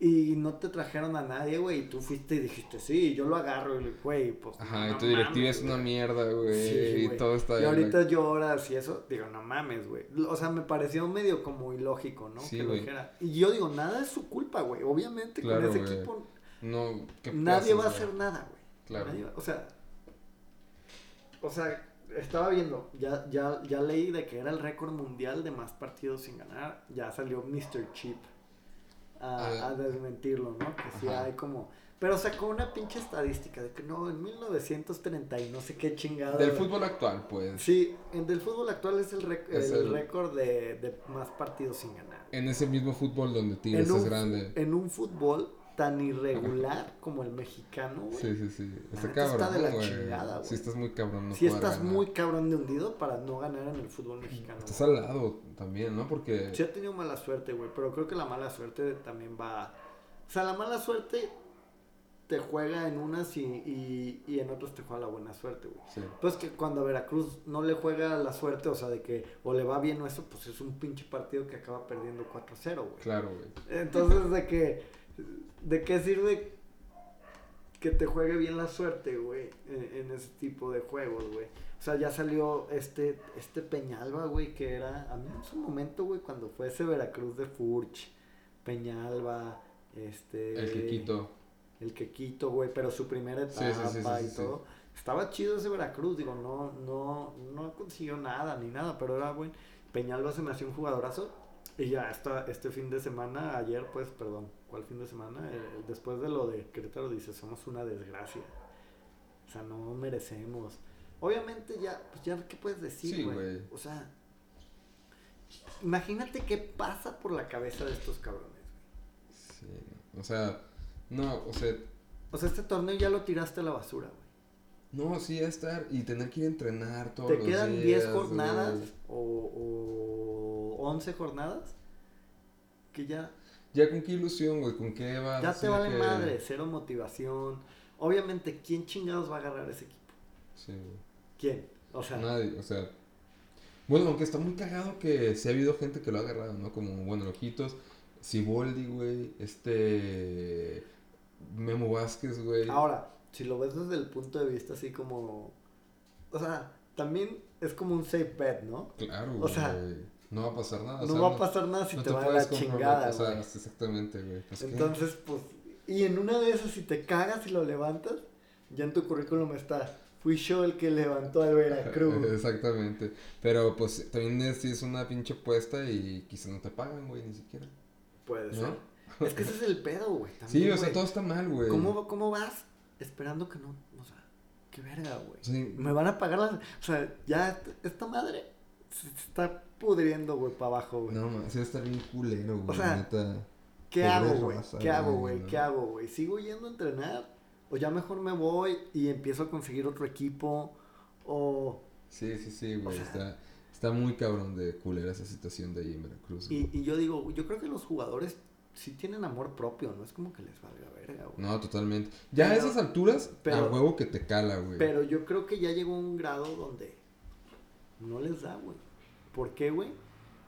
Y no te trajeron a nadie, güey. Y tú fuiste y dijiste, sí, yo lo agarro. Y, güey, pues. Ajá, no y tu directiva es una mierda, güey. Sí, y todo está Y ahorita lloras y eso, digo, no mames, güey. O sea, me pareció medio como ilógico, ¿no? Sí, que lo dijera. Y yo digo, nada es su culpa, güey. Obviamente Claro, con ese equipo No, ¿qué nadie va a hacer nada, güey. Claro. Nadie va- o sea, o sea, estaba viendo, ya, ya, ya leí de que era el récord mundial de más partidos sin ganar. Ya salió Mr. Chip a, a desmentirlo, ¿no? Que sí Ajá. hay como. Pero sacó una pinche estadística de que no, en 1930 y no sé qué chingada. Del fútbol actual, pues. Sí, en del fútbol actual es el, Es el récord de, de más partidos sin ganar. En ese mismo fútbol donde Tigres es grande. en un fútbol tan irregular como el mexicano, güey. Sí, sí, sí. Está neta cabrón. está de la chingada, güey. Sí, estás muy cabrón. No si estás ganar. muy cabrón de hundido para no ganar en el fútbol mexicano. Estás al lado también, ¿no? Porque. Sí ha tenido mala suerte, güey, pero creo que la mala suerte también va... O sea, la mala suerte te juega en unas y, y, y en otras te juega la buena suerte, güey. Sí. Pues que cuando a Veracruz no le juega la suerte, o sea, de que o le va bien o eso, pues es un pinche partido que acaba perdiendo 4-0, güey. Claro, güey. Entonces, de que, ¿de qué sirve que te juegue bien la suerte, güey, en, en ese tipo de juegos, güey? O sea, ya salió este, este Peñalba, güey, que era, a mí en su momento, güey, cuando fue ese Veracruz de Furch, Peñalba, este... El que quito. El Quequito, güey, pero su primera etapa sí, sí, sí, y todo. Estaba chido ese Veracruz, digo, no, no, no consiguió nada ni nada, pero era buen. Peñalba se me hacía un jugadorazo. Y ya esta, este fin de semana, ayer, pues, perdón, ¿cuál fin de semana? Eh, después de lo de Querétaro, dice, somos una desgracia. O sea, no merecemos. Obviamente ya, pues ya, ¿qué puedes decir, güey? güey. o sea, imagínate qué pasa por la cabeza de estos cabrones. Sí, o sea, no, o sea, O sea, este torneo ya lo tiraste a la basura, güey. no, sí, estar y tener que ir a entrenar todos Te los quedan días, 10 jornadas güey. o, o 11 jornadas que ya, Ya con qué ilusión, güey, con qué vas. ya te vale que- madre, cero motivación. Obviamente, ¿quién chingados va a agarrar ese equipo? Sí, güey. ¿Quién? O sea, Nadie, o sea. Bueno, aunque está muy cagado que sí ha habido gente que lo ha agarrado, ¿no? Como, bueno, Lojitos, Siboldi, güey, este. Memo Vázquez, güey. ahora, si lo ves desde el punto de vista así como... O sea, también es como un safe bet, ¿no? Claro, o güey. sea, no va a pasar nada. o no sea, va a pasar nada si no te, va a la chingada, o sea, exactamente, güey. Pues, ¿qué? Entonces, pues, y en una de esas, si te cagas y lo levantas, ya en tu currículum está, fui yo el que levantó al Veracruz. Exactamente. Pero pues también es, sí es una pinche apuesta y quizá no te pagan, güey, ni siquiera. Puede ¿No? ser. Es que ese es el pedo, güey. Sí, también, o sea, güey. todo está mal, güey. ¿Cómo, ¿Cómo vas esperando que no? O sea, qué verga, güey. Sí. Me van a pagar las. O sea, ya esta- madre se está pudriendo, güey, para abajo, güey. No, man, sí va a estar bien culero, güey. sea, neta. ¿Qué hago, güey? ¿Qué hago, güey. ¿Qué hago, güey? ¿Sigo yendo a entrenar? ¿O ya mejor me voy y empiezo a conseguir otro equipo? ¿O.? Sí, sí, sí, güey. sea- está, está muy cabrón de culera esa situación de ahí en Veracruz. Y, y yo digo, yo creo que los jugadores sí tienen amor propio, no es como que les valga verga, güey. No, totalmente. Ya a esas alturas, pero- a huevo que te cala, güey. Pero yo creo que ya llegó un grado donde no les da, güey. ¿Por qué, güey?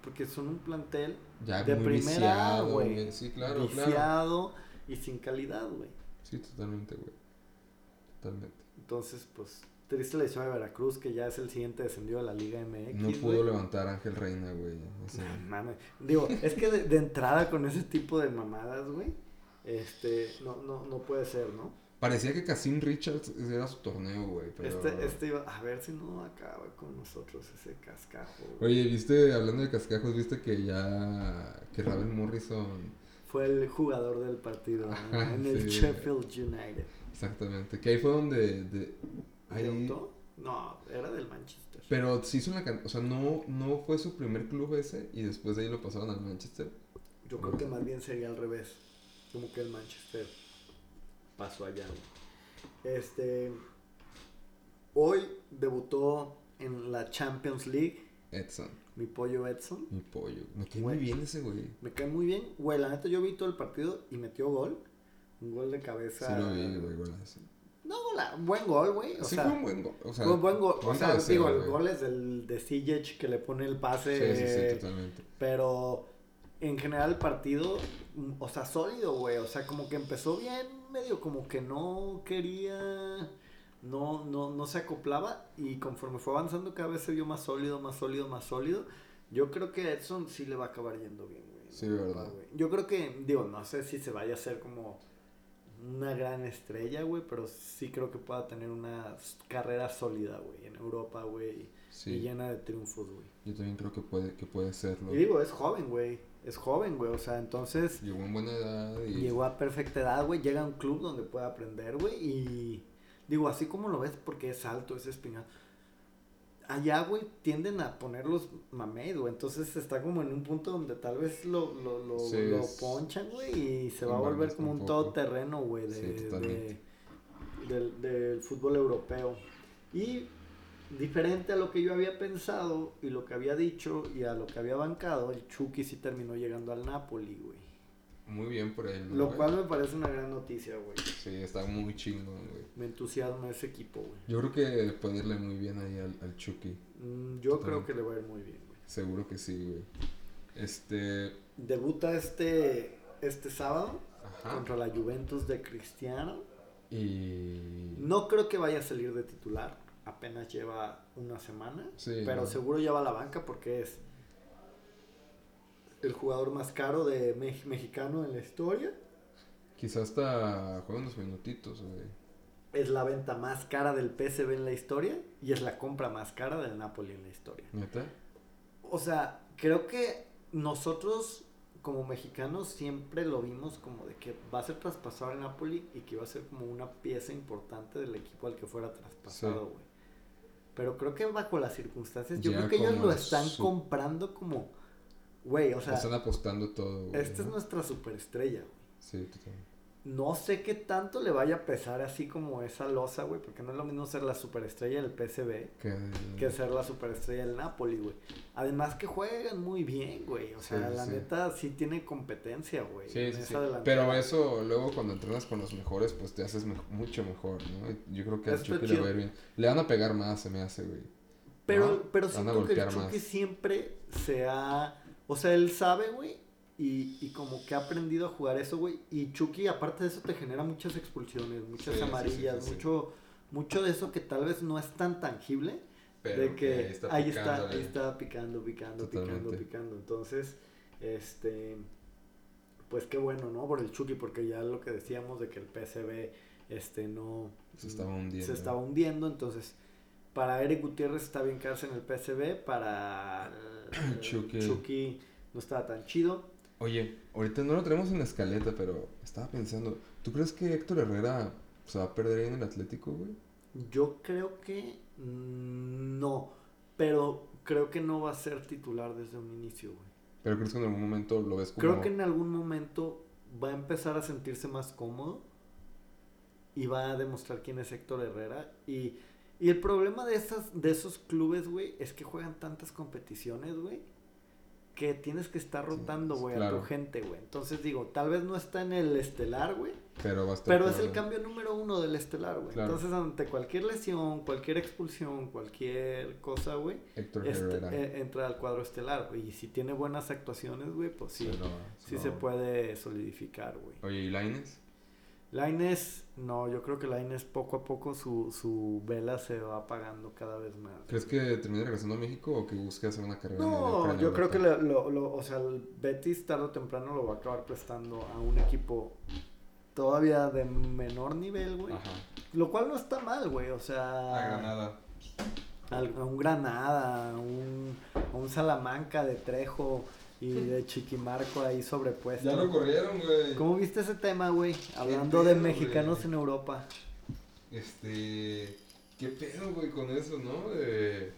Porque son un plantel ya de primera, güey. Sí, claro, claro. viciado y sin calidad, güey. Sí, totalmente, güey. Totalmente. Entonces, pues, triste la historia de Veracruz, que ya es el siguiente descendido de la Liga MX. No pudo levantar a Ángel Reina, güey. Ese- No mames. Digo, es que de, de entrada con ese tipo de mamadas, güey, este, no, no, no puede ser, ¿no? Parecía que Casim Richards era su torneo, güey. Pero... Este, este iba, a ver si no acaba con nosotros ese cascajo, güey. Oye, viste, hablando de cascajos, viste que ya. que Ravel Morrison. Fue el jugador del partido en el. Sheffield United. Exactamente. Que ahí fue donde. De, ahí-. No, era del Manchester. Pero sí hizo una can- O sea, no, no fue su primer club ese y después de ahí lo pasaron al Manchester. Yo creo que más bien sería al revés. Como que el Manchester pasó allá. güey. Este. Hoy debutó en la Champions League Edson, mi pollo Edson. mi pollo. Me cae Güey. muy bien ese güey. Me cae muy bien. Güey, la neta yo vi todo el partido y metió gol. Un gol de cabeza. Sí lo vi, güey, golazo. No, gola- buen gol, güey. O sí sea, fue un buen gol. O sea, fue un buen gol. O sea, digo, el güey. gol es del de Sijic que le pone el pase. Sí, sí, sí, totalmente. Pero en general el partido, o sea, sólido, güey. O sea, como que empezó bien, medio como que no quería, no, no, no se acoplaba. Y conforme fue avanzando, cada vez se vio más sólido, más sólido, más sólido. Yo creo que Edson sí le va a acabar yendo bien, güey. Sí, verdad. güey. Yo creo que, digo, no sé si se vaya a hacer como una gran estrella, güey, pero sí creo que pueda tener una carrera sólida, güey, en Europa, güey, y Sí, llena de triunfos, güey. yo también creo que puede, que puede serlo. Y digo, es joven, güey, es joven, güey, o sea, entonces Llegó en buena edad y. llegó a perfecta edad, güey, llega a un club donde puede aprender, güey, y digo, así como lo ves, porque es alto, es espinal. Allá, güey, tienden a ponerlos mamey, güey. Entonces está como en un punto donde tal vez lo, lo, lo, Sí, lo es- ponchan, güey, y se va a volver como un todoterreno, güey, de, Sí, de- totalmente. del, del fútbol europeo. Y diferente a lo que yo había pensado y lo que había dicho y a lo que había bancado, el Chucky sí terminó llegando al Napoli, güey. Muy bien por él, ¿no, Lo güey? cual me parece una gran noticia, güey. Sí, está muy chingón, güey. Me entusiasma ese equipo, güey. Yo creo que puede irle muy bien ahí al, al Chucky. Mm, Yo creo que le va a ir muy bien, güey. Seguro que sí, güey. Este. Debuta este, este sábado Ajá. contra la Juventus de Cristiano. Y. No creo que vaya a salir de titular. Apenas lleva una semana. Sí, pero no. seguro ya va a la banca porque es el jugador más caro de Mex- mexicano en la historia. Quizás hasta juega unos minutitos, güey. Es la venta más cara del PSV en la historia. Y es la compra más cara del Napoli en la historia. ¿Neta? O sea, creo que nosotros como mexicanos siempre lo vimos como de que va a ser traspasado al Napoli y que iba a ser como una pieza importante del equipo al que fuera traspasado, Sí. Pero creo que bajo las circunstancias, yo Ya creo que ellos lo están su- comprando como, güey, o sea, Están apostando todo. güey, esta es nuestra superestrella, güey. Sí, totalmente. No sé qué tanto le vaya a pesar así como esa losa, güey, porque no es lo mismo ser la superestrella del PSV Que, que ser la superestrella del Napoli, güey. Además que juegan muy bien, güey. O sea, Sí, la sí. neta sí tiene competencia, güey. Sí, sí. Pero eso luego cuando entrenas con los mejores, pues te haces me- mucho mejor, ¿no? Yo creo que a Está Chucky le va a ir bien. Le van a pegar más, se me hace, güey. Pero, pero siento que el Chucky siempre se ha... O sea, él sabe, güey. Y, y como que ha aprendido a jugar eso, güey. Y Chucky, aparte de eso, te genera muchas expulsiones, muchas Sí, amarillas, sí, sí. mucho mucho de eso que tal vez no es tan tangible. Pero de que está ahí está, ahí está picando, picando, picando, Totalmente. picando. Entonces, este, pues qué bueno, ¿no? Por el Chucky, porque ya lo que decíamos de que el PSV, este, no Se estaba hundiendo. se estaba hundiendo, entonces para Eric Gutiérrez está bien quedarse en el PSV, para el- Chucky. Chucky no estaba tan chido. Oye, ahorita no lo tenemos en la escaleta, pero estaba pensando, ¿tú crees que Héctor Herrera se va a perder ahí en el Atlético, güey? Yo creo que no, pero creo que no va a ser titular desde un inicio, güey. Pero crees que en algún momento lo ves como... Creo que en algún momento va a empezar a sentirse más cómodo y va a demostrar quién es Héctor Herrera. Y, y el problema de, esas, de esos clubes, güey, es que juegan tantas competiciones, güey, que tienes que estar rotando, güey, a claro. tu gente, güey. Entonces digo, tal vez no está en el estelar, güey, Pero va a estar... pero es el cambio número uno del estelar, güey. Claro. Entonces ante cualquier lesión, cualquier expulsión, cualquier cosa, güey, Héctor este, eh, entra al cuadro estelar, güey. Y si tiene buenas actuaciones, güey, pues sí. Sí, no, Sí se puede solidificar, güey. Oye, ¿y Laines? Laines, no, yo creo que Laines poco a poco su, su vela se va apagando cada vez más. ¿Crees que termine regresando a México o que busque hacer una carrera No, en yo creo que lo, lo- lo- o sea, el Betis tarde o temprano lo va a acabar prestando a un equipo todavía de menor nivel, güey. Ajá. Lo cual no está mal, güey, o sea... A Granada. a un Granada, a un, a un Salamanca de Trejo y de Chiquimarco ahí sobrepuesto. Ya lo corrieron, güey. ¿Cómo viste ese tema, güey? Hablando de mexicanos güey? en Europa. Este. ¿Qué pedo, güey, con eso, no? De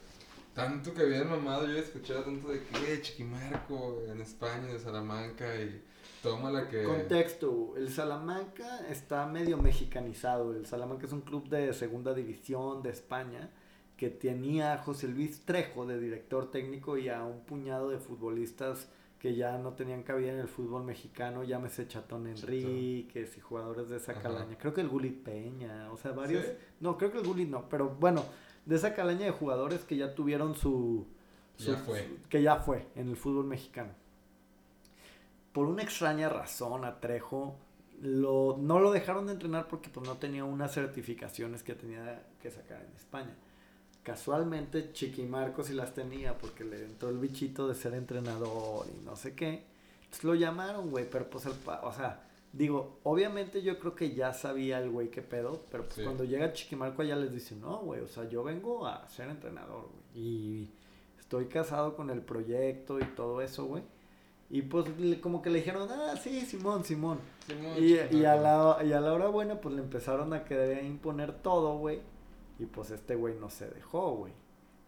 tanto que habían mamado, yo escuchaba tanto de que, "Eh, Chiquimarco en España, de Salamanca y toma la que. Contexto, el Salamanca está medio mexicanizado. El Salamanca es un club de segunda división de España que tenía a José Luis Trejo de director técnico y a un puñado de futbolistas que ya no tenían cabida en el fútbol mexicano, llámese Chatón Enríquez y jugadores de esa Ajá. calaña. Creo que el Gulit Peña, o sea, varios... ¿Sí? No, creo que el Gulit no, pero bueno, de esa calaña de jugadores que ya tuvieron su... su- Ya fue. Que ya fue en el fútbol mexicano por una extraña razón a Trejo lo, no lo dejaron de entrenar porque pues no tenía unas certificaciones que tenía que sacar en España. Casualmente Chiquimarco sí las tenía porque le entró el bichito de ser entrenador y no sé qué. Entonces lo llamaron, güey, pero pues el, pa- o sea, digo, obviamente yo creo que ya sabía el güey qué pedo, pero pues Sí. cuando llega Chiquimarco allá les dice, no, güey, o sea, yo vengo a ser entrenador, güey, y estoy casado con el proyecto y todo eso, güey. Y pues le- como que le dijeron, ah, sí, Simón, Simón. Simón, Y, y, a la, y a la hora buena, pues le empezaron a querer imponer todo, güey. Y pues este güey no se dejó, güey.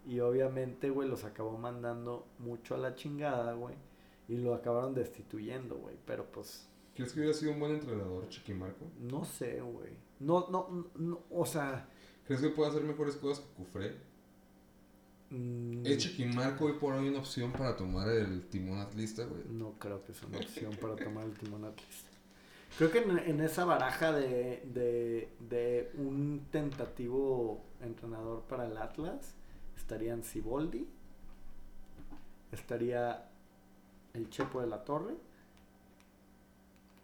Y obviamente, güey, los acabó mandando mucho a la chingada, güey. Y lo acabaron destituyendo, güey. Pero pues, ¿Crees que hubiera sido un buen entrenador, Chiquimarco? no sé, güey. No, no, no, o sea... ¿Crees que puede hacer mejores cosas que Cufré? mm, ¿Es Chiquimarco hoy por hoy una opción para tomar el timón atlista, güey? No creo que sea una opción para tomar el timón Atlas. Creo que en, esa baraja de, de, de un tentativo entrenador para el Atlas estarían Siboldi, estaría el Chepo de la Torre,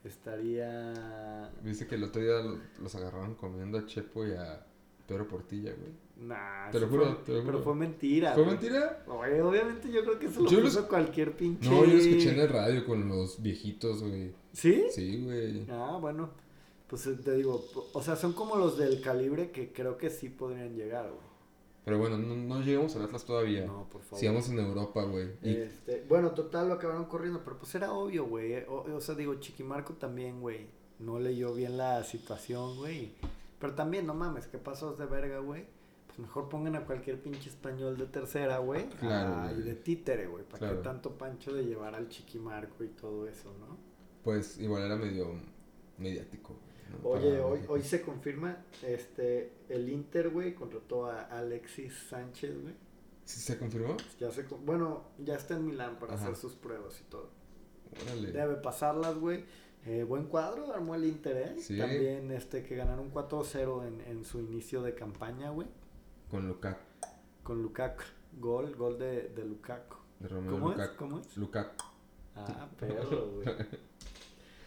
estaría... Viste que el otro día lo- los agarraron comiendo a Chepo y a Pedro Portilla, güey. Nah, Te lo sí juro, fue- te lo Pero fue mentira. ¿Fue güey. mentira? Oye, obviamente yo creo que eso lo Yo puso cualquier pinche... No, yo lo escuché en el radio con los viejitos, güey. ¿Sí? Sí, güey. Ah, bueno. Pues eh, te digo, o sea, son como los del calibre que creo que sí podrían llegar, güey. Pero bueno, no, no llegamos al Atlas todavía. No, por favor. Sigamos en Europa, güey. Y Este, bueno, total, lo acabaron corriendo, pero pues era obvio, güey. O, o sea, digo, Chiquimarco también, güey. No leyó bien la situación, güey. Pero también, no mames, ¿qué pasó de verga, güey? Pues mejor pongan a cualquier pinche español de tercera, güey. Claro, Ah, y de títere, güey. ¿Para Claro. qué tanto pancho de llevar al Chiquimarco y todo eso, no? pues igual era medio mediático. ¿no? Oye, hoy, hoy se confirma, este, el Inter, güey, contrató a Alexis Sánchez, güey. ¿Sí se confirmó? Ya se, con- bueno, ya está en Milán para Ajá. hacer sus pruebas y todo. Órale. Debe pasarlas, güey. Eh, buen cuadro, armó el Inter, ¿eh? Sí. También este, que ganaron 4-0 en, en su inicio de campaña, güey. Con Lukaku. Con Lukaku. Gol, gol de, de Lukaku. De ¿Cómo es? ¿Cómo es? Lukaku. Ah, perro, güey.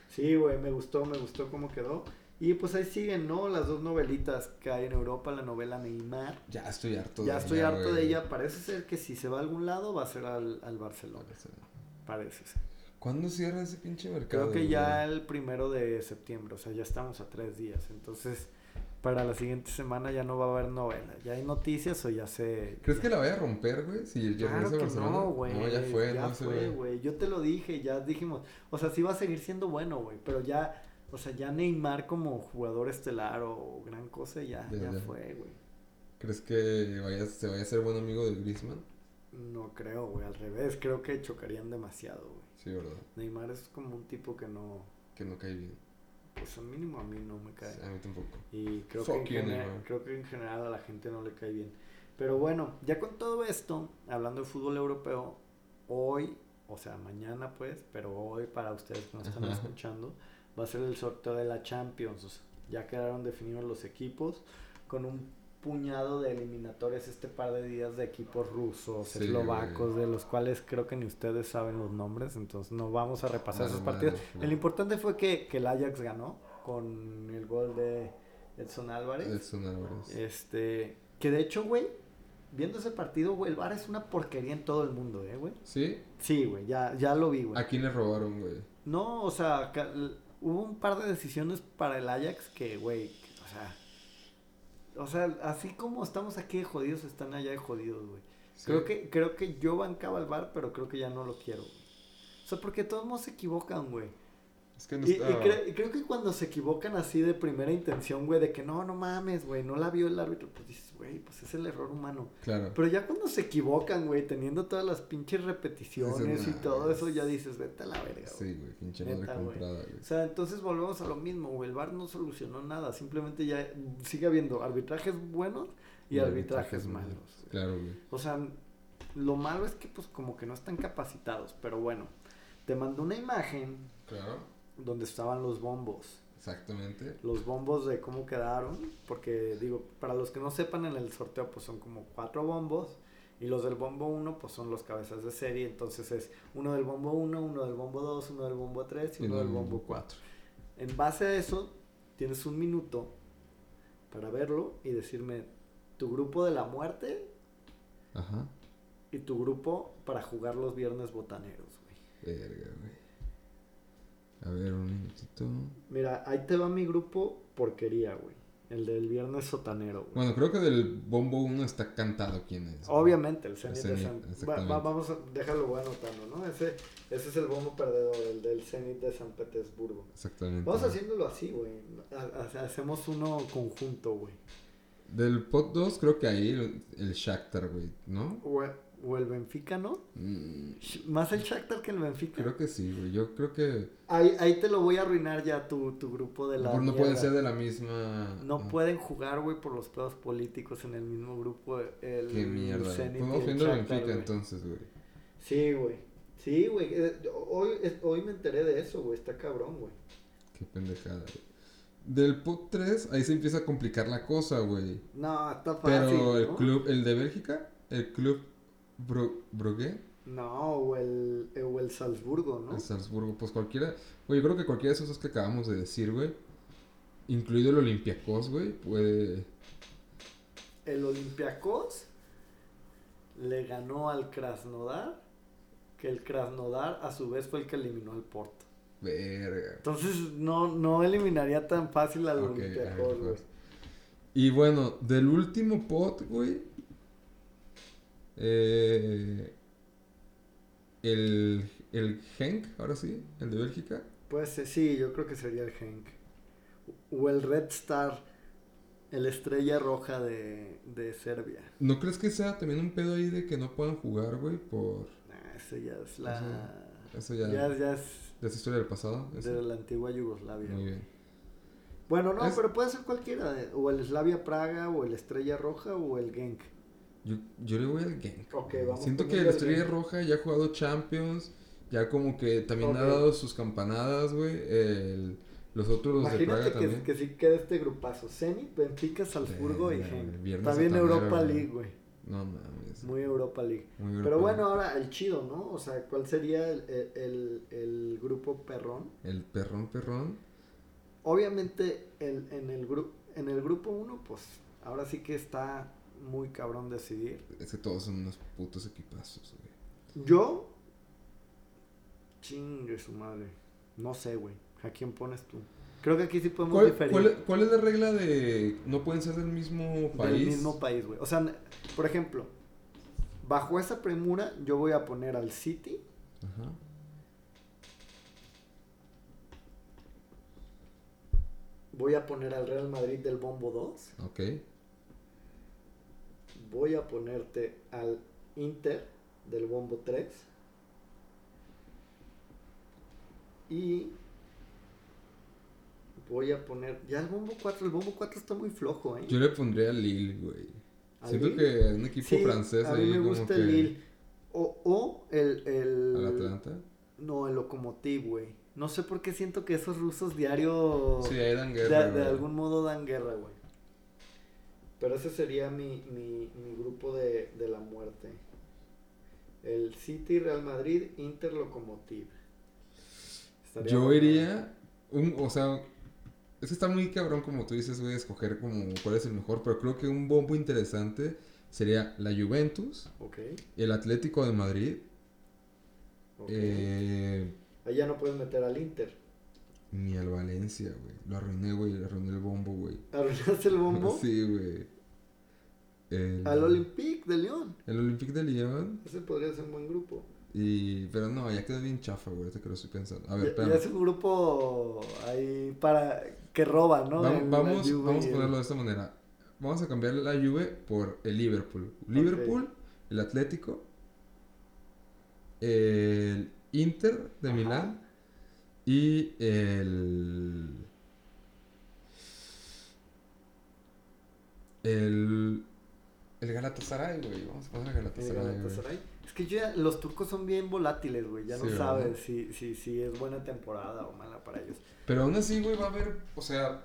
Sí, güey, me gustó, me gustó cómo quedó. Y pues ahí siguen, ¿no? Las dos novelitas que hay en Europa, la novela Neymar. Ya estoy harto Ya de estoy ella, harto de ella. Parece ser que si se va a algún lado va a ser al, al Barcelona. Parece ser. ¿Cuándo cierra ese pinche mercado? Creo que ya el primero de septiembre, o sea, ya estamos a tres días. Entonces, para la siguiente semana ya no va a haber novela. Ya hay noticias o ya se... ¿Crees que la vaya a romper, güey? Si ya Claro que Barcelona. no, güey. No, ya fue, ya no fue, güey. Yo te lo dije, ya dijimos. O sea, sí va a seguir siendo bueno, güey. Pero ya, o sea, ya Neymar como jugador estelar o gran cosa, ya, Ya, ya ya. fue, güey. ¿Crees que vaya, se vaya a ser buen amigo de Griezmann? No creo, güey. Al revés, creo que chocarían demasiado, güey. Sí, ¿verdad? Neymar es como un tipo que no, Que no cae bien. Pues al mínimo a mí no me cae. Sí, a mí tampoco. Y creo que, en Fuck you, gene- Neymar. creo que en general a la gente no le cae bien. Pero bueno, ya con todo esto, hablando de fútbol europeo, hoy, o sea, mañana pues, pero hoy para ustedes que nos están Ajá. escuchando, va a ser el sorteo de la Champions. O sea, ya quedaron definidos los equipos con un puñado de eliminatorias este par de días de equipos rusos, Sí, eslovacos, de los cuales creo que ni ustedes saben los nombres, entonces no vamos a repasar esos partidos. no. El importante fue que, que el Ajax ganó con el gol de Edson Álvarez. Edson Álvarez. Este, que de hecho, güey, viendo ese partido, güey, el VAR es una porquería en todo el mundo, ¿eh, güey? ¿Sí? Sí, güey, ya, ya lo vi, güey. ¿A quién le robaron, güey? No, o sea, hubo un par de decisiones para el Ajax que, güey, o sea, o sea, así como estamos aquí de jodidos, están allá de jodidos, güey. Sí. Creo que, creo que yo bancaba el VAR, pero creo que ya no lo quiero, güey. O sea, porque todos modos se equivocan, güey. Es que no Y, y cre- y creo que cuando se equivocan así de primera intención, güey, de que no, no mames, güey, no la vio el árbitro, pues dices, güey, pues es el error humano. Claro. Pero ya cuando se equivocan, güey, teniendo todas las pinches repeticiones y "Nah, todo eso, güey". ya dices, vete a la verga, güey. Sí, güey, pinche Neta, madre güey. comprada, güey. O sea, entonces volvemos a lo mismo, güey. El VAR no solucionó nada. Simplemente ya sigue habiendo arbitrajes buenos y, arbitrajes, malos. Claro, güey. O sea, lo malo es que, pues, como que no están capacitados. Pero bueno, te mandó una imagen Claro, donde estaban los bombos. exactamente. Los bombos de cómo quedaron. Porque, digo, para los que no sepan, en el sorteo, pues son como cuatro bombos. Y los del bombo 1, pues son los cabezas de serie. Entonces es uno del bombo 1, uno del bombo 2, uno del bombo 3 y uno del bombo 4. En base a eso, tienes un minuto para verlo y decirme tu grupo de la muerte Ajá. y tu grupo para jugar los viernes botaneros, güey. Verga, güey. A ver, un minutito. Mira, ahí te va mi grupo porquería, güey. El del viernes sotanero, güey. Bueno, creo que del Bombo 1 está cantado quién es. güey. Obviamente, el Zenit Zenit, de San... va- exactamente. va- vamos a... Déjalo, voy anotando, ¿no? Ese, ese es el bombo perdedor, el del Zenit de San Petersburgo. Exactamente. Vamos haciéndolo así, güey. Ha- ha- Hacemos uno conjunto, güey. Del pot 2, creo que ahí el, el Shakhtar, güey, ¿no? O, o el Benfica, ¿no? Mm, Más el Shakhtar que el Benfica. creo que sí, güey. Yo creo que. Ahí, ahí te lo voy a arruinar ya tu, tu grupo de la. no puede mierda. ser de la misma. No pueden jugar, güey, por los pedos políticos en el mismo grupo. El Qué mierda. Podemos viendo el Benfica entonces, güey. Sí, güey. Sí, güey. Eh, Hoy, hoy me enteré de eso, güey. Está cabrón, güey. Qué pendejada, güey. Del pot 3, ahí se empieza a complicar la cosa, güey. No, está fácil. Pero el ¿no? club, el de Bélgica, el club Bro, Brugge, No, o el, o el Salzburgo, ¿no? el Salzburgo, pues cualquiera. Güey, yo creo que cualquiera de esos dos que acabamos de decir, güey, incluido el Olympiacos, güey, puede. El Olympiacos le ganó al Krasnodar. Que el Krasnodar a su vez fue el que eliminó al Porto. Verga. Entonces no, no eliminaría tan fácil al Ok, Olympiacos, güey. Y bueno, del último pot, güey, Eh, el, el Henk, ahora sí, el de Bélgica. Pues eh, sí, yo creo que sería el Henk. O el Red Star, el estrella roja de, de Serbia. ¿No crees que sea también un pedo ahí de que no puedan jugar, güey? Por. Nah, ese ya es la... Eso ya, ya, ya ya es historia del pasado. eso. de la antigua Yugoslavia. Muy bien. Bueno, no, Es- pero puede ser cualquiera. eh, O el Slavia Praga, o el Estrella Roja, o el Genk. Yo, yo le voy al Genk. Ok, güey. vamos Siento que el la Estrella. Roja ya ha jugado Champions. Ya como que también ha dado sus campanadas, güey. El- Los otros, los de Praga Imagínate que, también. que sí queda este grupazo. Zenit, Benfica, Salzburgo y Genk. También Europa. League, güey. No mames. Muy Europa League. Muy Pero Europa bueno, League. ahora el chido, ¿no? O sea, ¿cuál sería el, el- el- el grupo perrón? El perrón, perrón. Obviamente el, en, el gru- en el grupo 1, pues ahora sí que está muy cabrón decidir. Es que todos son unos putos equipazos, güey. Yo, chingue su madre. No sé, güey. ¿A quién pones tú? Creo que aquí sí podemos ¿Cuál, diferir. cuál- cuál es la regla de no pueden ser del mismo país? Del mismo país, güey. O sea, por ejemplo, bajo esa premura, yo voy a poner al City. Ajá. Voy a poner al Real Madrid del Bombo 2. Ok. Voy a ponerte al Inter del Bombo 3. Y voy a poner. Ya el Bombo 4. El Bombo 4 está muy flojo, ¿eh? Yo le pondría a Lille, güey. ¿Al Siento Lille? que un equipo Sí, francés a mí ahí me gusta que... el Lille. O, o el, el. ¿Al Atlanta? No, el Lokomotiv, güey. No sé por qué siento que esos rusos diario. Sí, ahí dan guerra, de algún modo dan guerra, güey. Pero ese sería mi, mi, mi grupo de, de la muerte. El City, Real Madrid, Inter, Lokomotiv. Estaría Yo iría... Un, o sea... Es que está muy cabrón como tú dices, güey, escoger como cuál es el mejor. Pero creo que un bombo interesante sería la Juventus, Ok. el Atlético de Madrid, ok. eh, Ahí ya no puedes meter al Inter. Ni al Valencia, güey. Lo arruiné, güey. Le arruiné el bombo, güey. ¿Arruinaste el bombo? Sí, güey. El, Al Olympique de León. El Olympique de Lyon. Ese podría ser un buen grupo. Y... Pero no, ya quedó bien chafa, güey. Ahorita que lo estoy pensando. A ver, Ya, ya es un grupo ahí para que roba, ¿no? El- vamos, vamos a ponerlo de esta manera. Vamos a cambiar la Juve por el Liverpool. Liverpool, el Atlético, el Inter de Ajá. Milán y el el el Galatasaray, güey. Vamos a poner el El Galatasaray. Galatasaray. Es que ya- los turcos son bien volátiles, güey. Ya Sí, no ¿verdad? sabes si, si, si es buena temporada o mala para ellos. Pero aún así, güey, va a haber, o sea,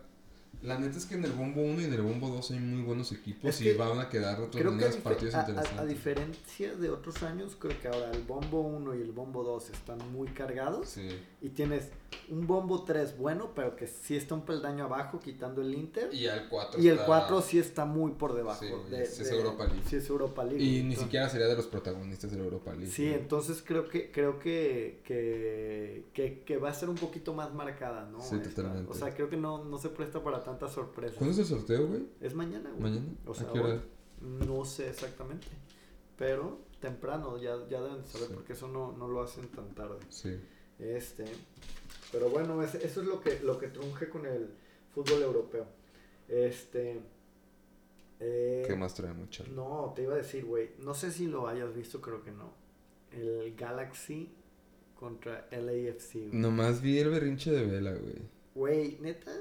la neta es que en el bombo 1 y en el bombo 2 hay muy buenos equipos Es y van a quedar a, dife- partidos a- interesantes. a diferencia de otros años, creo que ahora el bombo 1 y el bombo 2 están muy cargados. Sí. Y tienes un bombo 3 bueno, pero que sí está un peldaño abajo, quitando el Inter. Y el 4 Y el 4 sí está muy por debajo. Sí, de, sí es de- Europa League. Sí es Europa League. Y ni siquiera sería de los protagonistas de la Europa League. Sí, entonces creo que creo que, que, que, que va a ser un poquito más marcada, ¿no? Sí, Esta. totalmente. O sea, creo que no, no se presta para tantas sorpresas. ¿Cuándo es el sorteo, güey? Es mañana, güey. ¿Mañana? O sea, ¿A qué hora? hoy. No sé exactamente. Pero temprano, ya, ya deben de saber Sí. porque eso no, no lo hacen tan tarde. Sí. Este. Pero bueno, es- eso es lo que, lo que trunje con el fútbol europeo. Este. eh, ¿Qué más traemos, Charlie? no, te iba a decir, güey. No sé si lo hayas visto, creo que no. El Galaxy contra LAFC. güey. Nomás vi el berrinche de Vela, güey. Güey, neta.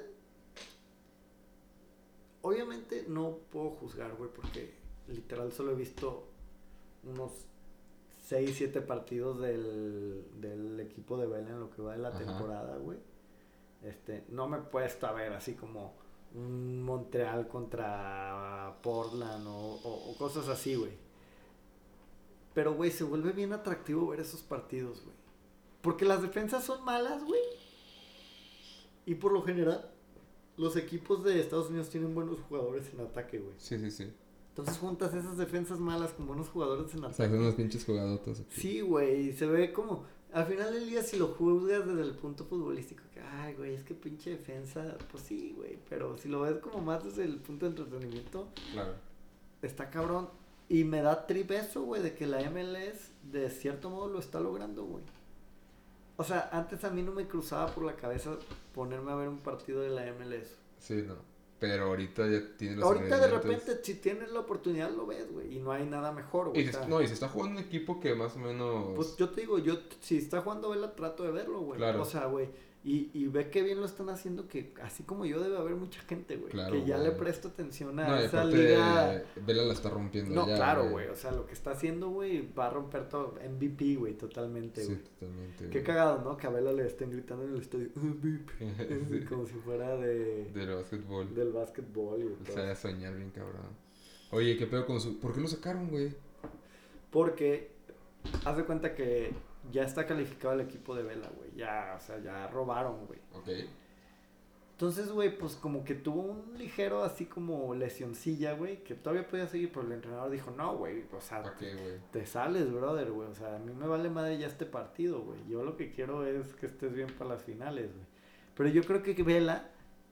Obviamente no puedo juzgar, güey, porque literal solo he visto unos 6, 7 partidos del, del equipo de Vela en lo que va de la Ajá. temporada, güey. Este, no me he puesto a ver así como un Montreal contra Portland o, o- o cosas así, güey. Pero, güey, se vuelve bien atractivo ver esos partidos, güey. Porque las defensas son malas, güey. Y por lo general, los equipos de Estados Unidos tienen buenos jugadores en ataque, güey. Sí, sí, sí. Entonces juntas esas defensas malas con buenos jugadores en O sea, ataque. unos pinches jugadotas. aquí. Sí, güey, y se ve como... Al final del día, si lo juzgas desde el punto futbolístico, que, ay, güey, es que pinche defensa, pues sí, güey, pero si lo ves como más desde el punto de entretenimiento, Claro. está cabrón. Y me da trip eso, güey, de que la MLS de cierto modo lo está logrando, güey. O sea, antes a mí no me cruzaba por la cabeza ponerme a ver un partido de la MLS. Sí, no. Pero ahorita ya tiene los Ahorita de repente, si tienes la oportunidad, lo ves, güey. Y no hay nada mejor, güey. Y no, y se está jugando un equipo que más o menos. Pues yo te digo, yo si está jugando Vela, trato de verlo, güey. Claro. O sea, güey. Y, y ve que bien lo están haciendo, que así como yo debe haber mucha gente, güey. Claro, que ya güey. le presto atención a no, esa liga. Vela la está rompiendo. No, ya, claro, güey. O sea, lo que está haciendo, güey, va a romper todo. MVP, güey, totalmente, Sí, güey. totalmente. Qué cagado, ¿no? Que a Vela le estén gritando en el estadio. MVP. Sí. Como si fuera de, Del básquetbol. del básquetbol de O sea, soñar bien cabrón. Oye, ¿qué pedo con su.? ¿Por qué lo sacaron, güey? Porque haz de cuenta que ya está calificado el equipo de Vela, güey. Ya, o sea, ya robaron, güey. Ok. Entonces, güey, pues como que tuvo un ligero así como lesioncilla, güey, que todavía podía seguir, pero el entrenador dijo, no, güey, o sea, ¿Para qué, güey? te sales, brother, güey. O sea, a mí me vale madre ya este partido, güey. Yo lo que quiero es que estés bien para las finales, güey. Pero yo creo que Vela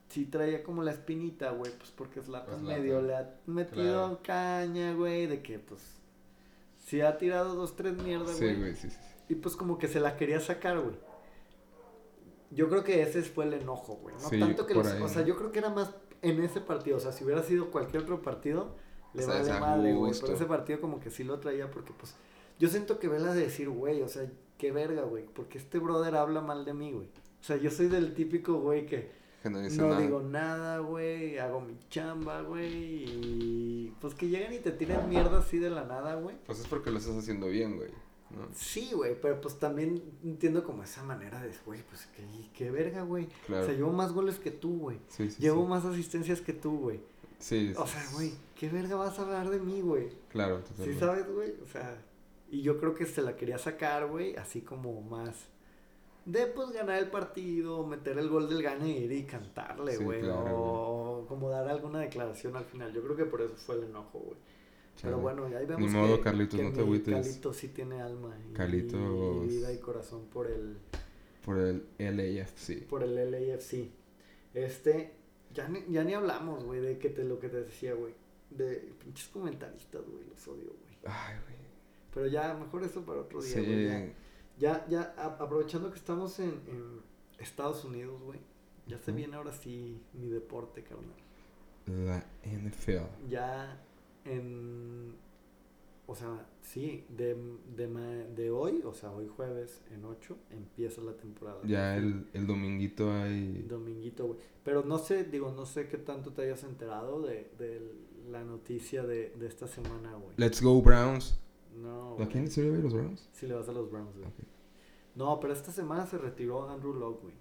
sí traía como la espinita, güey, pues porque Zlatan Zlatan. medio le ha metido Claro. caña, güey, de que pues sí ha tirado dos, tres mierdas, Sí, güey. güey, sí, sí. Y pues como que se la quería sacar, güey. Yo creo que ese fue el enojo, güey. No Sí, tanto que los- O sea, yo creo que era más en ese partido. O sea, si hubiera sido cualquier otro partido, le O sea, vale madre, güey. Pero ese partido como que sí lo traía porque, pues... Yo siento que Vela de decir, güey, o sea, qué verga, güey. Porque este brother habla mal de mí, güey. O sea, yo soy del típico, güey, que Que no dice no nada. digo nada, güey. Hago mi chamba, güey. Y pues que llegan y te tiran mierda así de la nada, güey. Pues es porque lo estás haciendo bien, güey. ¿No? Sí, güey, pero pues también entiendo como esa manera de, güey, pues qué, qué verga, güey. Claro. O sea, llevo más goles que tú, güey. Sí, sí. Llevo sí. más asistencias que tú, güey. Sí, O sea, güey, ¿qué verga vas a hablar de mí, güey? Claro, ¿Sí totalmente. sabes, güey? O sea, y yo creo que se la quería sacar, güey, así como más de, pues, ganar el partido, meter el gol del gane y ir y cantarle, Sí, güey. claro, o como dar alguna declaración al final. Yo creo que por eso fue el enojo, güey. Pero Chale. bueno, ahí vemos Ni modo, que, Carlitos, que no te agüites. Carlitos sí tiene alma y, Carlitos. y vida y corazón por el, Por el LAFC. por el LAFC. Este, ya ni, ya ni hablamos, güey, de que te, lo que te decía, güey. De pinches comentaristas, güey, los odio, güey. Ay, güey. Pero ya, mejor eso para otro día, Sí. güey. ya. Ya, ya, a- aprovechando que estamos en, en Estados Unidos, güey. Ya se viene ahora sí mi deporte, carnal. La NFL. Ya en... O sea, sí, de, de, ma- de hoy, o sea, hoy jueves en 8, empieza la temporada. Ya el, el dominguito hay. Dominguito, güey. Pero no sé, digo, no sé qué tanto te hayas enterado de, de la noticia de, de esta semana, güey. Let's go Browns. No, ¿A quién se ve los Browns? Si le vas a los Browns, güey. No, pero esta semana se retiró Andrew Locke, güey.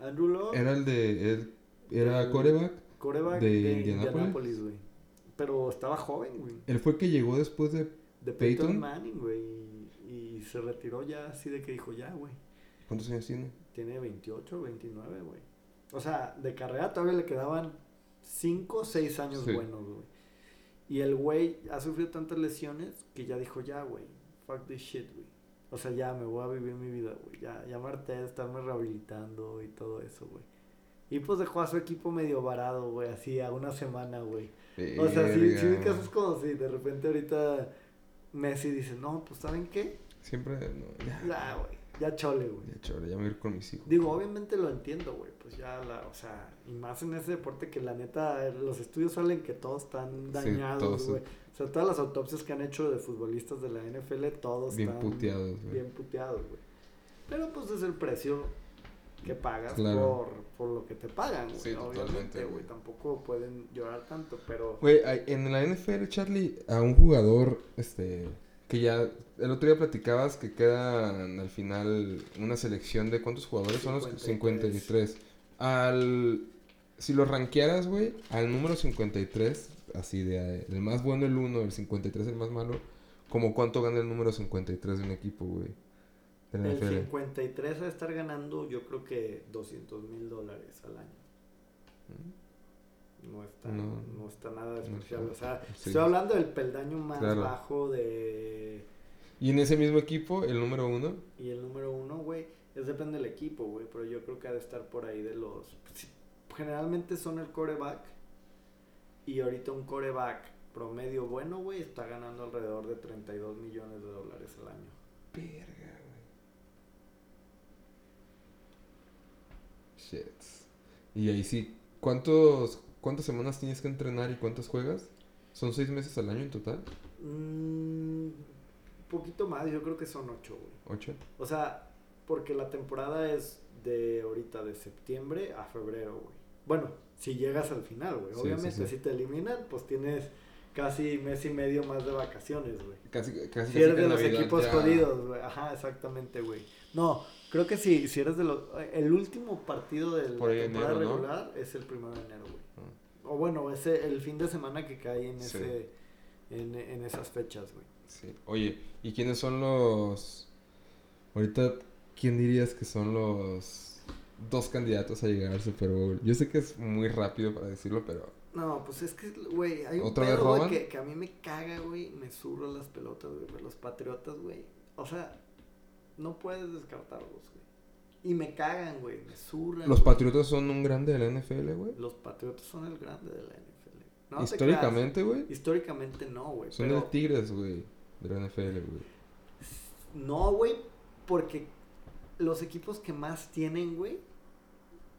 Andrew Locke, Era el de. Él, era coreback. coreback de. Indianapolis, güey. Pero estaba joven, güey. Él fue el que llegó después de. De Peyton, Peyton. Manning, güey. Y, y se retiró ya así de que dijo, ya, güey. ¿Cuántos años tiene? Tiene 28, 29, güey. O sea, de carrera todavía le quedaban 5 o 6 años Sí. buenos, güey. Y el güey ha sufrido tantas lesiones que ya dijo, ya, güey. Fuck this shit, güey. O sea, ya me voy a vivir mi vida, güey. Ya, ya me harté de estarme rehabilitando y todo eso, güey. Y pues dejó a su equipo medio varado, güey, así a una semana, güey. O sea, si, si Verga. ubicas es como si de repente ahorita Messi dice, no, pues ¿saben qué? Siempre. No, ya. Ya, güey, ya chole, güey. Ya, chore, ya me voy a ir con mis hijos. Digo, obviamente lo entiendo, güey, pues ya la, o sea, y más en ese deporte que la neta, los estudios salen que todos están dañados, güey. O sea, todas las autopsias que han hecho de futbolistas de la NFL, todos Bien están puteados, güey. bien puteados, güey. Pero pues es el precio que pagas Claro. por, por lo que te pagan, güey. Sí, obviamente, güey. Tampoco pueden llorar tanto, pero... Güey, en la NFL, Charlie, a un jugador, este, que ya, el otro día platicabas que quedan al final una selección de cuántos jugadores son los 53. 53. Al, si lo rankearas, güey, al número 53, así de, del más bueno el 1, el 53 el más malo, como cuánto gana el número 53 de un equipo, güey. De la El NFL. 53 va a estar ganando yo creo que 200 mil dólares al año. No está, No. no, está nada No despreciable. O sea, sí. estoy hablando del peldaño más Claro. bajo de... Y en ese mismo equipo, el número 1, Y el número uno, güey, es depende del equipo, güey. Pero yo creo que ha de estar por ahí de los... sí, Generalmente son el coreback. Y ahorita un coreback promedio bueno, güey, está ganando alrededor de 32 millones de dólares al año. Verga, Shit. Y ahí sí, ¿cuántos, ¿cuántas semanas tienes que entrenar y cuántas juegas? ¿Son seis meses al año en total? Un poquito más, yo creo que son ocho, güey. ¿Ocho? O sea, porque la temporada es de ahorita, de septiembre a febrero, güey. Bueno, si llegas al final, güey. Obviamente, sí, sí. si te eliminan, pues tienes casi mes y medio más de vacaciones, güey. Casi, casi, los Navidad equipos ya- jodidos, güey. Ajá, exactamente, güey. No, creo que sí, si eres de los... El último partido de la temporada enero, ¿no? regular es el primero de enero, güey. O bueno, ese, el fin de semana que cae en, Sí. ese, en, en esas fechas, güey. Sí. Oye, ¿y quiénes son los... Ahorita, ¿quién dirías que son los dos candidatos a llegar al Super Bowl? Yo sé que es muy rápido para decirlo, pero... No, pues es que, güey, hay un ¿Otra vez pedo, güey, que, que a mí me caga, güey, me zurro las pelotas, güey, los patriotas, güey. O sea, no puedes descartarlos, güey. Y me cagan, güey, me zurran. Los güey. Patriotas son un grande de la NFL, güey. Los patriotas son el grande de la NFL. No Históricamente, güey. Históricamente no, güey. Son pero- el Tigres, güey, de la NFL, güey. No, güey, porque los equipos que más tienen, güey,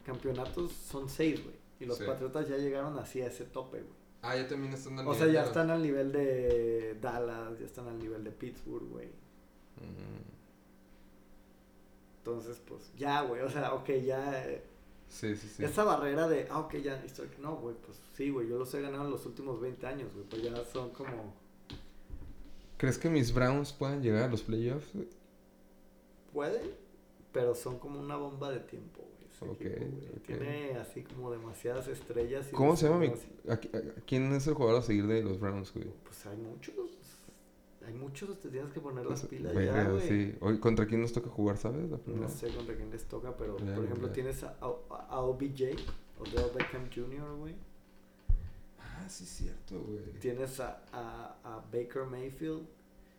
campeonatos son seis, güey. Y los Sí. Patriotas ya llegaron así a ese tope, güey. Ah, ya también están al O sea, nivel ya de la- están al nivel de Dallas, ya están al nivel de Pittsburgh, güey. Mm, Entonces, pues, ya, güey. O sea, ok, ya. eh, Sí, sí, sí. Esa barrera de, ah, ok, ya. No, güey, pues sí, güey. Yo los he ganado en los últimos 20 años, güey. Pues ya son como. ¿Crees que mis Browns puedan llegar a los playoffs? güey? Pueden, pero son como una bomba de tiempo, güey. ese Ok, equipo, güey. ok. Tiene así como demasiadas estrellas. y ¿Cómo se llama mi... a- ¿Quién es el jugador a seguir de los Browns, güey? Pues hay muchos. Hay muchos, te tienes que poner las pilas Verga, ya, güey. sí. Hoy, ¿Contra quién nos toca jugar, sabes? La. No sé contra quién les toca, pero por ejemplo tienes a, a, a OBJ, Odell Beckham Jr., güey. Ah, sí, cierto, güey. Tienes a, a, Baker Mayfield,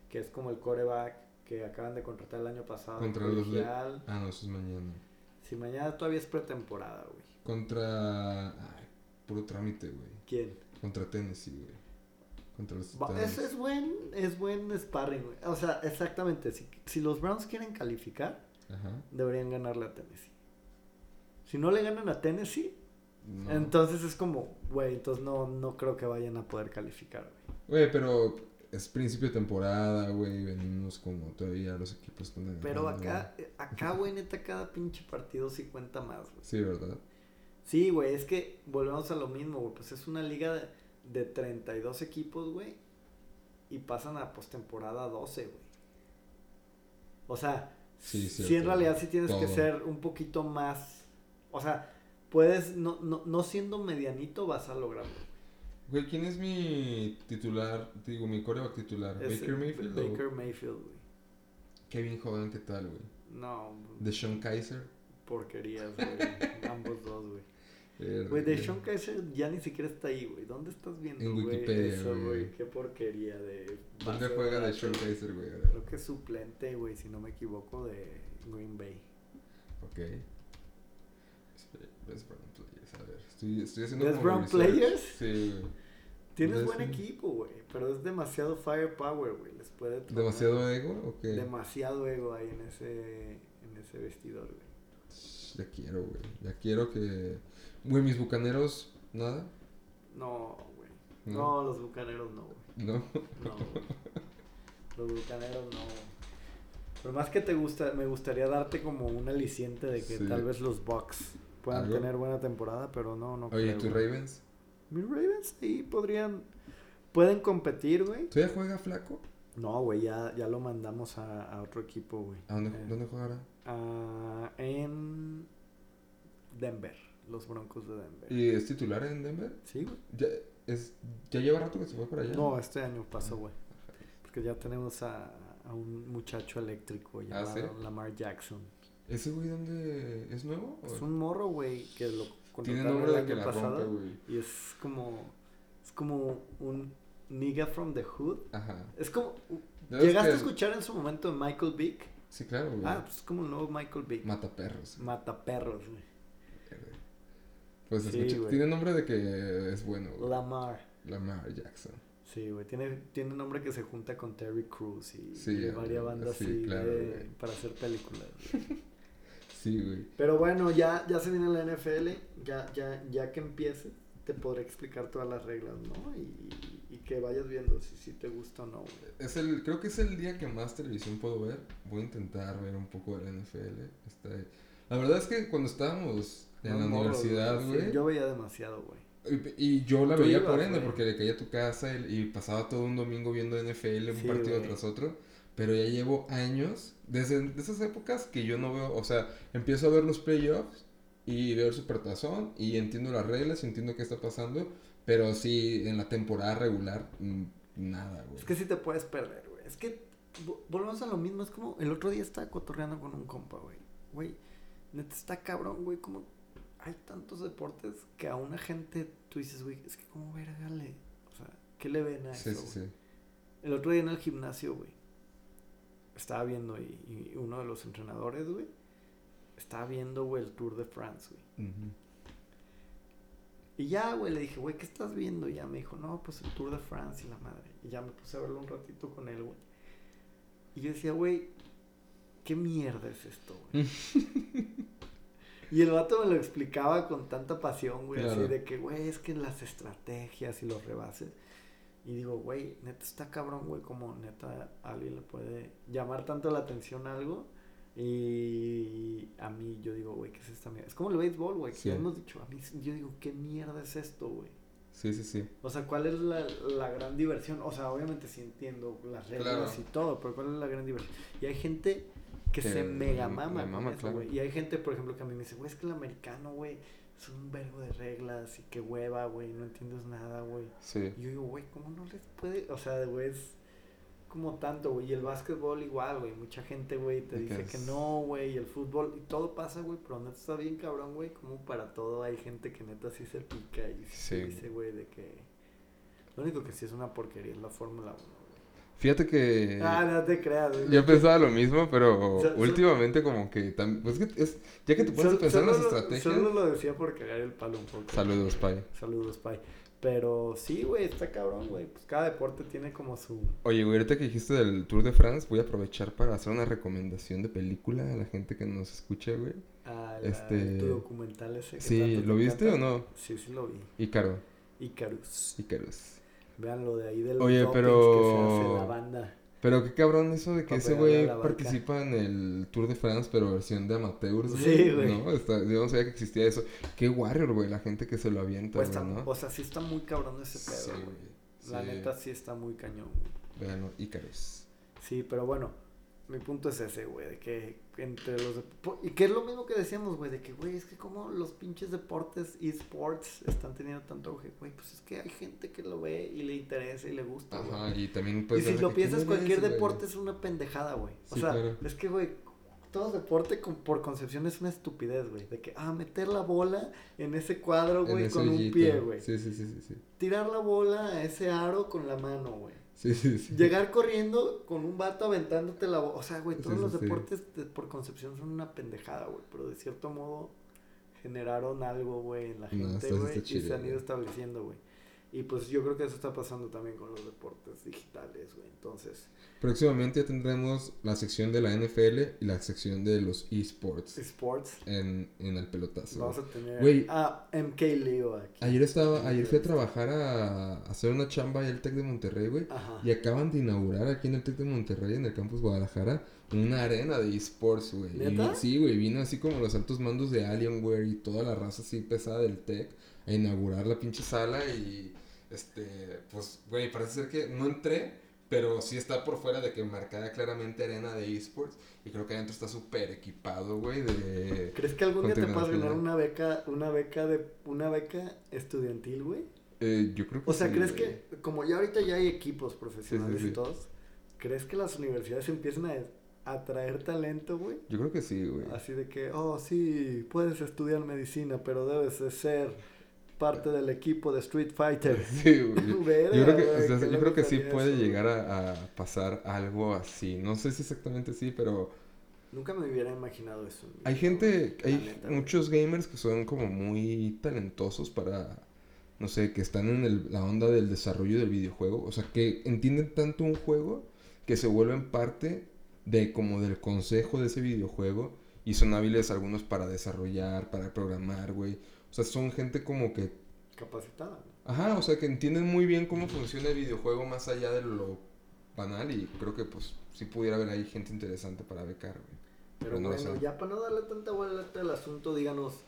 que es como el coreback que acaban de contratar el año pasado. Contra los de... Ah, no, eso es mañana. Si mañana todavía es pretemporada, güey. Contra... Ay, puro trámite, güey. ¿Quién? Contra Tennessee, güey. Contra los Titans. Es, es buen, es buen sparring, güey. O sea, exactamente. Si, si los Browns quieren calificar, Ajá. deberían ganarle a Tennessee. Si no le ganan a Tennessee, No. entonces es como, güey, entonces no, no creo que vayan a poder calificar, güey. Güey, pero es principio de temporada, güey. Venimos como todavía los equipos están Pero acá, eh, acá, güey, neta, cada pinche partido sí cuenta más, güey. Sí, ¿verdad? Sí, güey, es que volvemos a lo mismo, güey. Pues es una liga de, de 32 equipos, güey. Y pasan a postemporada 12, güey. O sea, Sí, sí, cierto, en realidad sí tienes que ser un poquito más. O sea, puedes, no, no, no siendo medianito, vas a lograrlo. Güey, ¿quién es mi titular? Digo, mi coreback titular. Es ¿Baker el- Mayfield o Baker Mayfield, güey. Kevin Joven? ¿Qué tal, güey? No, ¿De Sean Kaiser? porquerías, güey. Ambos dos, güey. Güey, de Sean Kaiser ya ni siquiera está ahí, güey. ¿Dónde estás viendo, En Wikipedia, eso, güey. Qué porquería de... ¿Dónde juega de Sean. Kaiser, güey? Creo que es suplente, güey, si no me equivoco, de Green Bay. Ok. Best Brown Players. A ver, estoy, estoy haciendo ¿Best Brown. Players? Sí, güey. Tienes buen equipo, güey, pero es demasiado firepower, güey. Les puede ¿Demasiado ego o qué? demasiado ego ahí en ese, en ese vestidor, güey. Ya quiero, güey. Ya quiero que... Güey, mis bucaneros, ¿nada? No, güey. No. No, los bucaneros no, güey. ¿No? No, güey. Los bucaneros no. Por más que te gusta, me gustaría darte como un aliciente de que Sí. tal vez los Bucks puedan ¿Algo? tener buena temporada, pero no, no Oye, ¿y creo, tus güey. Ravens? Mis Ravens ahí podrían, pueden competir, güey. ¿Todavía juega flaco? No, güey, ya, ya lo mandamos a, a otro equipo, güey. ¿A dónde, Eh, dónde jugará? Ah, en Denver, los Broncos de Denver. ¿Y es titular en Denver? Sí, güey. ¿Ya, es, ¿Ya lleva rato que se fue para allá? No, este año pasó, güey. Porque ya tenemos a, a un muchacho eléctrico Ah, llamado ¿sí? Lamar Jackson. ¿Ese güey dónde es nuevo? Es ¿O- un morro, güey, que lo Tiene nombre el de que año la pasado. rompe, güey. y es como, es como un nigga from the hood. Ajá. Es como, ¿Ya ves ¿llegaste que- a escuchar en su momento de Michael Vick? Sí, claro, güey. Ah, pues es como el nuevo Michael Vick. Mata perros. Mata perros, güey. Pues Sí, escucha, tiene nombre de que es bueno, güey. Lamar. Lamar Jackson. Sí, güey. Tiene, tiene nombre que se junta con Terry Crews y, Sí, y varias bandas sí, así claro, de- güey. para hacer películas. güey. Sí, güey. Pero bueno, ya, ya se viene la NFL. Ya, ya, ya que empiece, te podré explicar todas las reglas, ¿no? Y, y que vayas viendo si, si te gusta o no, güey. Es el, creo que es el día que más televisión puedo ver. Voy a intentar ver un poco de la NFL. Está- la verdad es que cuando estábamos en No, la morro, universidad, Sí, güey. yo veía demasiado, güey. Y, y yo la veía ibas, por ende, güey. porque le caía a tu casa y, y pasaba todo un domingo viendo NFL, un Sí, partido güey. tras otro. Pero ya llevo años, desde de esas épocas, que yo no veo, o sea, empiezo a ver los playoffs y veo el supertazón y entiendo las reglas y entiendo qué está pasando. Pero sí, en la temporada regular, mm, nada, güey. Es que sí te puedes perder, güey. Es que vo- volvemos a lo mismo. Es como el otro día estaba cotorreando con un compa, güey. Güey, neta está cabrón, güey. Como hay tantos deportes que a una gente tú dices, güey, es que como verga le. O sea, ¿qué le ven a Sí, eso? sí, sí. El otro día en el gimnasio, güey. Estaba viendo y, y uno de los entrenadores, güey. Estaba viendo, güey, el Tour de France, güey. Ujú. Y ya, güey, le dije, güey, ¿qué estás viendo? Y ya me dijo, no, pues el Tour de France y la madre. Y ya me puse a verlo un ratito con él, güey. Y yo decía, güey, ¿qué mierda es esto, güey? y el vato me lo explicaba con tanta pasión, güey, Claro. así de que, güey, es que las estrategias y los rebases. Y digo, güey, neta está cabrón, güey, como neta a alguien le puede llamar tanto la atención a algo. Y a mí yo digo, güey, ¿qué es esta mierda? Es como el béisbol, güey, que Sí. ya hemos dicho. A mí yo digo, ¿qué mierda es esto, güey? Sí, sí, sí. O sea, ¿cuál es la, la gran diversión? O sea, obviamente sí entiendo las reglas Claro. y todo, pero ¿cuál es la gran diversión? Y hay gente que, Que se mega mama, eso, claro. Y hay gente, por ejemplo, que a mí me dice, güey, es que el americano, güey, es un verbo de reglas y qué hueva, güey, no entiendes nada, güey. Sí. Y yo digo, güey, ¿cómo no les puede? O sea, güey, es como tanto, güey. Y el básquetbol igual, güey. Mucha gente, güey, te dice que no, güey. Y el fútbol, y todo pasa, güey. Pero neta está bien cabrón, güey. Como para todo hay gente que neta sí se pica y sí, te dice, güey, de que. Lo único que sí es una porquería es la Fórmula 1, güey. Fíjate que... Ah, no te creas, güey. Yo pensaba lo mismo, pero últimamente como que también... Pues que es, ya que te pones a Sol- pensar en las solo lo- estrategias... Solo lo decía por cagar el palo un poco. Saludos, Pai. Saludos, Pai. Pero sí, güey, está cabrón, güey. Pues cada deporte tiene como su. Oye, güey, ahorita que dijiste del Tour de France, voy a aprovechar para hacer una recomendación de película a la gente que nos escucha, güey. Ah, Este- tu documental ese. que Sí, tanto ¿lo viste encanta. o no? Sí, sí lo vi. Ícaro, Icarus. Ícaros. Vean lo de ahí de los Oye, pero- que se hace la banda. Pero qué cabrón eso de que ese güey participa en el Tour de France, pero versión de amateurs, Sí, güey. ¿No? Está, yo no sabía que existía eso. Qué warrior, güey, la gente que se lo avienta, Pues güey, está- ¿no? O sea, sí está muy cabrón ese pedo, Sí, güey. La neta sí está muy cañón, güey. Bueno, Ícaros. Sí, pero bueno, mi punto es ese, güey, de que entre los... Y que es lo mismo que decíamos, güey, de que, güey, es que como los pinches deportes esports están teniendo tanto auge, güey, pues es que hay gente que lo ve y le interesa y le gusta, güey. Ajá, y también pues... y si lo piensas, ¿quién es, cualquier deporte es una pendejada, güey. O Sí, sea, claro. es que, güey, todo deporte con- por concepción es una estupidez, güey. De que, ah, meter la bola en ese cuadro, güey, con un pie, güey. Sí, sí, sí, sí, sí. Tirar la bola a ese aro con la mano, güey. Sí, sí, sí. Llegar corriendo con un vato aventándote la. O sea, güey, todos los deportes de- por concepción son una pendejada, güey. Pero de cierto modo generaron algo, güey, en la gente, güey. y se han ido estableciendo, güey. Y pues yo creo que eso está pasando también con los deportes digitales, güey. Entonces, Próximamente ya tendremos la sección de la NFL y la sección de los esports sports. en, en el pelotazo. Vamos a tener Güey. a MK Leo aquí. Ayer estaba, ayer fui a trabajar a, a hacer una chamba en el Tec de Monterrey, güey. Ajá. Y acaban de inaugurar aquí en el Tec de Monterrey, en el campus Guadalajara, una arena de esports, güey. Y Sí, güey, vino así como los altos mandos de Alienware y toda la raza así pesada del Tec a inaugurar la pinche sala y, este, pues, güey, parece ser que no entré, pero sí está por fuera de que marcada claramente arena de esports y creo que adentro está súper equipado, güey, de... ¿Crees que algún día te puedas ganar una beca, una beca de, una beca estudiantil, güey? Eh, yo creo que O sea, sí, ¿crees güey. que, como ya ahorita ya hay equipos profesionales Sí, sí, sí. y todos, ¿crees que las universidades empiezan a atraer talento, güey? Yo creo que sí, güey. Así de que, oh, sí, puedes estudiar medicina, pero debes de ser parte del equipo de Street Fighter. Sí, güey. Yo, creo que, güey, o sea, qué yo loco creo que sí puede llegar a, a pasar algo así. No sé si exactamente sí, pero Nunca me hubiera imaginado eso. hay gente, hay neta, güey. muchos gamers que son como muy talentosos para, no sé, que están en el- la onda del desarrollo del videojuego. O sea, que entienden tanto un juego que se vuelven parte de como del consejo de ese videojuego. Y son hábiles algunos para desarrollar, para programar, güey. O sea, son gente como que Capacitada. ¿no? Ajá, o sea que entienden muy bien cómo funciona el videojuego más allá de lo banal y creo que pues sí pudiera haber ahí gente interesante para becar, güey. Pero no bueno, ya para no darle tanta vuelta al asunto, díganos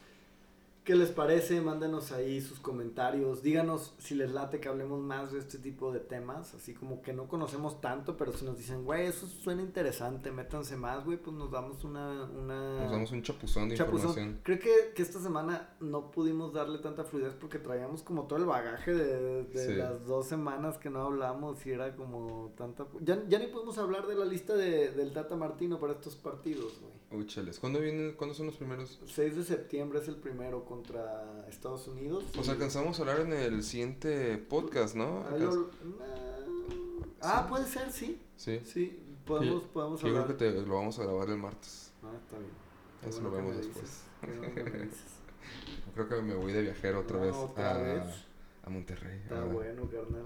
qué les parece, mándenos ahí sus comentarios, díganos si les late que hablemos más de este tipo de temas, así como que no conocemos tanto, pero si nos dicen, güey, eso suena interesante, métanse más, güey, pues nos damos una... una... Nos damos un chapuzón de Chapuzón. información. Creo que, que esta semana no pudimos darle tanta fluidez porque traíamos como todo el bagaje de, de Sí. las dos semanas que no hablamos y era como tanta... Ya, ya ni pudimos hablar de la lista de, del Tata Martino para estos partidos, güey. Uy, chales. ¿Cuándo vienen, cuándo son los primeros? 6 de septiembre es el primero contra Estados Unidos. Pues y- alcanzamos a hablar en el siguiente podcast, ¿no? Ah, lo- ah, puede ser, sí. Sí. Sí, podemos, podemos Yo hablar. creo que te, lo vamos a grabar el martes. Ah, está bien. Qué Eso bueno lo vemos después. Creo que me voy de viajero otra No, vez, otra a, vez. a Monterrey. Está bueno, carnal.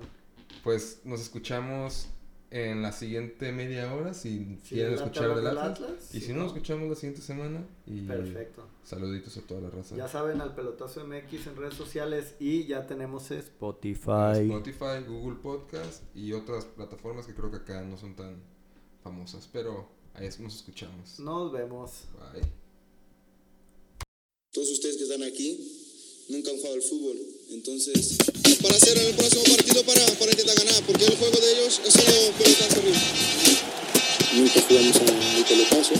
Pues nos escuchamos en la siguiente media hora si Si quieren escuchar del Atlas. Atlas, Y si si no, no. nos escuchamos la siguiente semana. Y Perfecto. saluditos a toda la raza. Ya saben, al pelotazo MX en redes sociales y ya tenemos Spotify. Spotify, Google Podcast y otras plataformas que creo que acá no son tan famosas. Pero ahí nos escuchamos. Nos vemos. Bye. Todos ustedes que están aquí nunca han jugado al fútbol. Entonces, para hacer el próximo partido para, para intentar ganar, porque el juego de ellos es solo pelotazo arriba. Nunca jugamos a- al pelotazo.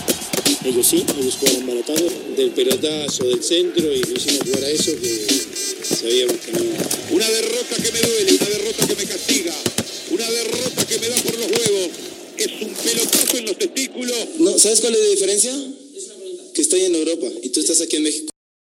Ellos sí, ellos jugaron baratado. Del pelotazo, del centro y lo hicimos jugar a eso que sabíamos que no. Una derrota que me duele, una derrota que me castiga, una derrota que me da por los huevos. Es un pelotazo en los testículos. No, ¿Sabes cuál es la diferencia? Que estoy en Europa y tú estás aquí en México.